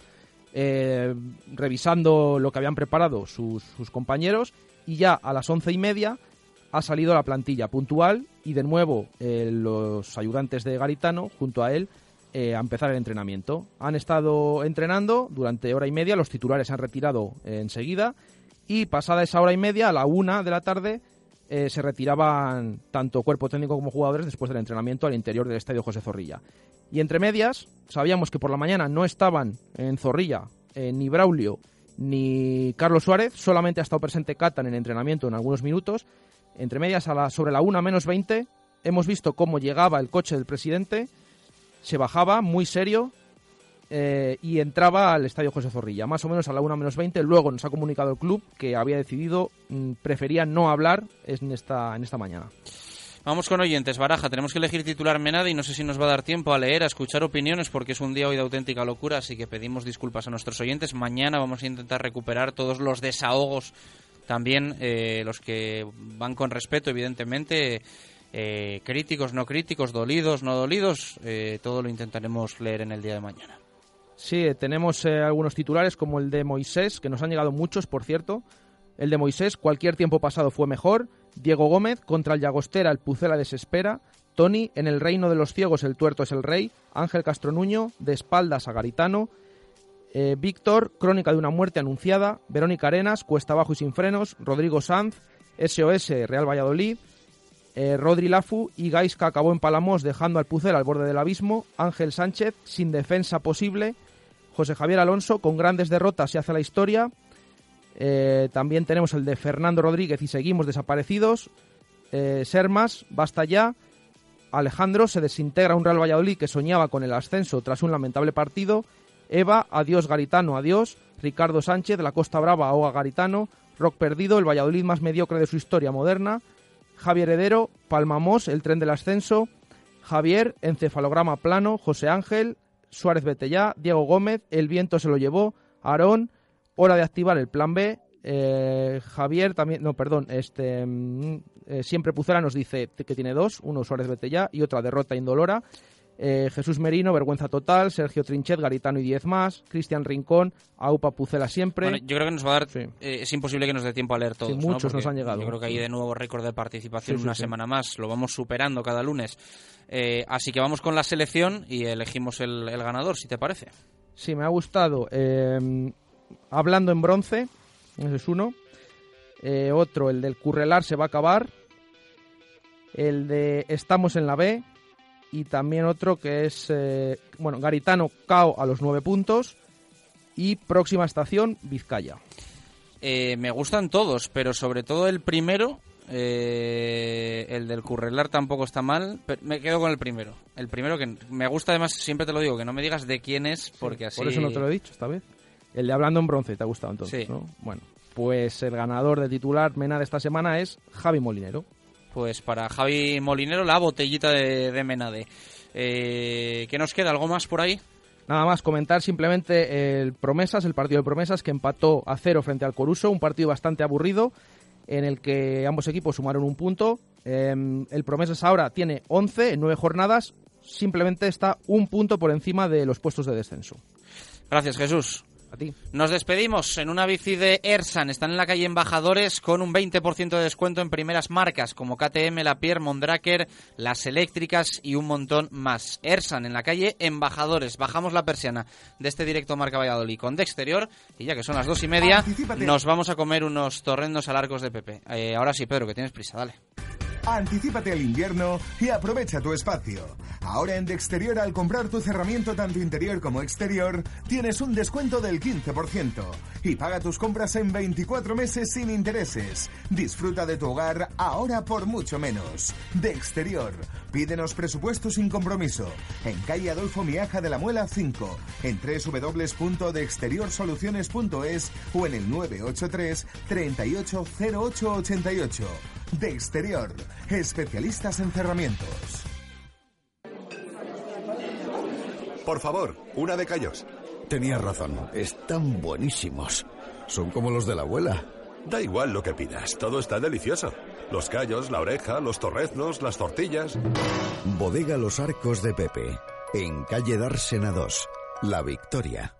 eh, revisando lo que habían preparado sus, compañeros y ya a las once y media ha salido la plantilla puntual y de nuevo eh, los ayudantes de Garitano junto a él eh, a empezar el entrenamiento. Han estado entrenando durante hora y media, los titulares se han retirado enseguida y pasada esa hora y media, a la una de la tarde, se retiraban tanto cuerpo técnico como jugadores después del entrenamiento al interior del estadio José Zorrilla. Y entre medias, sabíamos que por la mañana no estaban en Zorrilla eh, ni Braulio ni Carlos Suárez, solamente ha estado presente Catan en entrenamiento en algunos minutos. Entre medias, a la, sobre la 1 menos 20, hemos visto cómo llegaba el coche del presidente, se bajaba muy serio eh, y entraba al estadio José Zorrilla, más o menos a la 1 menos 20. Luego nos ha comunicado el club que había decidido, mm, prefería no hablar en esta, en esta mañana. Vamos con oyentes, Baraja. Tenemos que elegir titular Menada y no sé si nos va a dar tiempo a leer, a escuchar opiniones, porque es un día hoy de auténtica locura, así que pedimos disculpas a nuestros oyentes. Mañana vamos a intentar recuperar todos los desahogos, también eh, los que van con respeto, evidentemente. Eh, críticos, no críticos, dolidos, no dolidos, eh, todo lo intentaremos leer en el día de mañana. Sí, tenemos algunos titulares como el de Moisés, que nos han llegado muchos, por cierto. El de Moisés, cualquier tiempo pasado fue mejor. Diego Gómez, contra el Llagostera, el Pucela desespera. Tony, en el reino de los ciegos, el tuerto es el rey. Ángel Castronuño, de espaldas a Garitano. Eh, Víctor, crónica de una muerte anunciada. Verónica Arenas, cuesta abajo y sin frenos. Rodrigo Sanz, SOS, Real Valladolid. Eh, Rodri Lafu y Gaisca acabó en Palamos dejando al Pucela al borde del abismo. Ángel Sánchez, sin defensa posible. José Javier Alonso, con grandes derrotas se hace la historia. Eh, también tenemos el de Fernando Rodríguez y seguimos desaparecidos. Eh, Sermas, basta ya. Alejandro se desintegra un Real Valladolid que soñaba con el ascenso tras un lamentable partido. Eva, adiós Garitano, adiós. Ricardo Sánchez, de la Costa Brava, ahoga Garitano. Rock perdido, el Valladolid más mediocre de su historia moderna. Javier Heredero, Palmamos, el tren del ascenso. Javier, encefalograma plano. José Ángel, Suárez Betellá. Diego Gómez, el viento se lo llevó. Aarón, hora de activar el plan B. Eh, Javier también, no, perdón, este mm, eh, siempre Pucera nos dice que tiene dos, uno Suárez Betella y otra derrota indolora. Eh, Jesús Merino, vergüenza total. Sergio Trinchet, Garitano y diez más. Cristian Rincón, Aupa Pucela siempre. yo creo que nos va a dar. es imposible que nos dé tiempo a leer todos. muchos nos han llegado. Yo creo que hay de nuevo récord de participación una semana más. Lo vamos superando cada lunes. así que vamos con la selección y elegimos el, el ganador, si te parece. Sí, me ha gustado. Hablando en bronce, ese es uno. Eh, otro, el del Currelar se va a acabar. El de Estamos en la B. Y también otro que es, eh, bueno, Garitano Cao a los nueve puntos. Y próxima estación, Vizcaya. Eh, me gustan todos, pero sobre todo el primero, el del Currelar tampoco está mal. Pero me quedo con el primero. El primero que me gusta, además, siempre te lo digo, que no me digas de quién es, porque así. Por eso no te lo he dicho esta vez. El de Hablando en Bronce, ¿te ha gustado entonces? Sí. ¿no? Bueno, pues el ganador de titular Menade esta semana es Javi Molinero. Pues para Javi Molinero la botellita de, Menade. Eh, ¿Qué nos queda? ¿Algo más por ahí? Nada más comentar simplemente el Promesas, el partido de Promesas que empató a cero frente al Coruso, un partido bastante aburrido en el que ambos equipos sumaron un punto. Em, el Promesas ahora tiene 11 en 9 jornadas, simplemente está un punto por encima de los puestos de descenso. Gracias Jesús. A ti. Nos despedimos en una bici de Ersan. Están en la calle Embajadores con un 20% de descuento en primeras marcas como KTM, La Pierre, Mondraker, las eléctricas y un montón más. Ersan en la calle Embajadores. Bajamos la persiana de este directo Marca Valladolid con de exterior y ya que son las dos y media nos vamos a comer unos torrendos al arcos de Pepe. Eh, ahora sí, Pedro, que tienes prisa, dale. Anticípate al invierno y aprovecha tu espacio. Ahora en De Exterior al comprar tu cerramiento tanto interior como exterior tienes un descuento del 15% y paga tus compras en 24 meses sin intereses. Disfruta de tu hogar ahora por mucho menos. De Exterior. Pídenos presupuesto sin compromiso. En calle Adolfo Miaja de la Muela 5, en www.deexteriorsoluciones.es o en el 983 380888. De Exterior, especialistas en cerramientos. Por favor, una de callos. Tenías razón, están buenísimos. Son como los de la abuela. Da igual lo que pidas, todo está delicioso. Los callos, la oreja, los torreznos, las tortillas. Bodega Los Arcos de Pepe, en calle Dársena 2, La Victoria.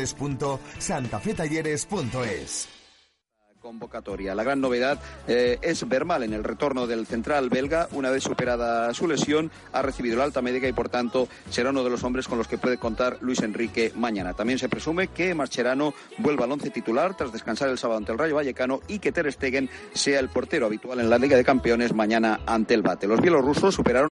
www.santafetalleres.es convocatoria. La gran novedad eh, es Bermal en el retorno del central belga. Una vez superada su lesión, ha recibido la alta médica y por tanto será uno de los hombres con los que puede contar Luis Enrique mañana. También se presume que Marcherano vuelva al once titular tras descansar el sábado ante el Rayo Vallecano y que Ter Stegen sea el portero habitual en la Liga de Campeones mañana ante el Bate. Los bielorrusos superaron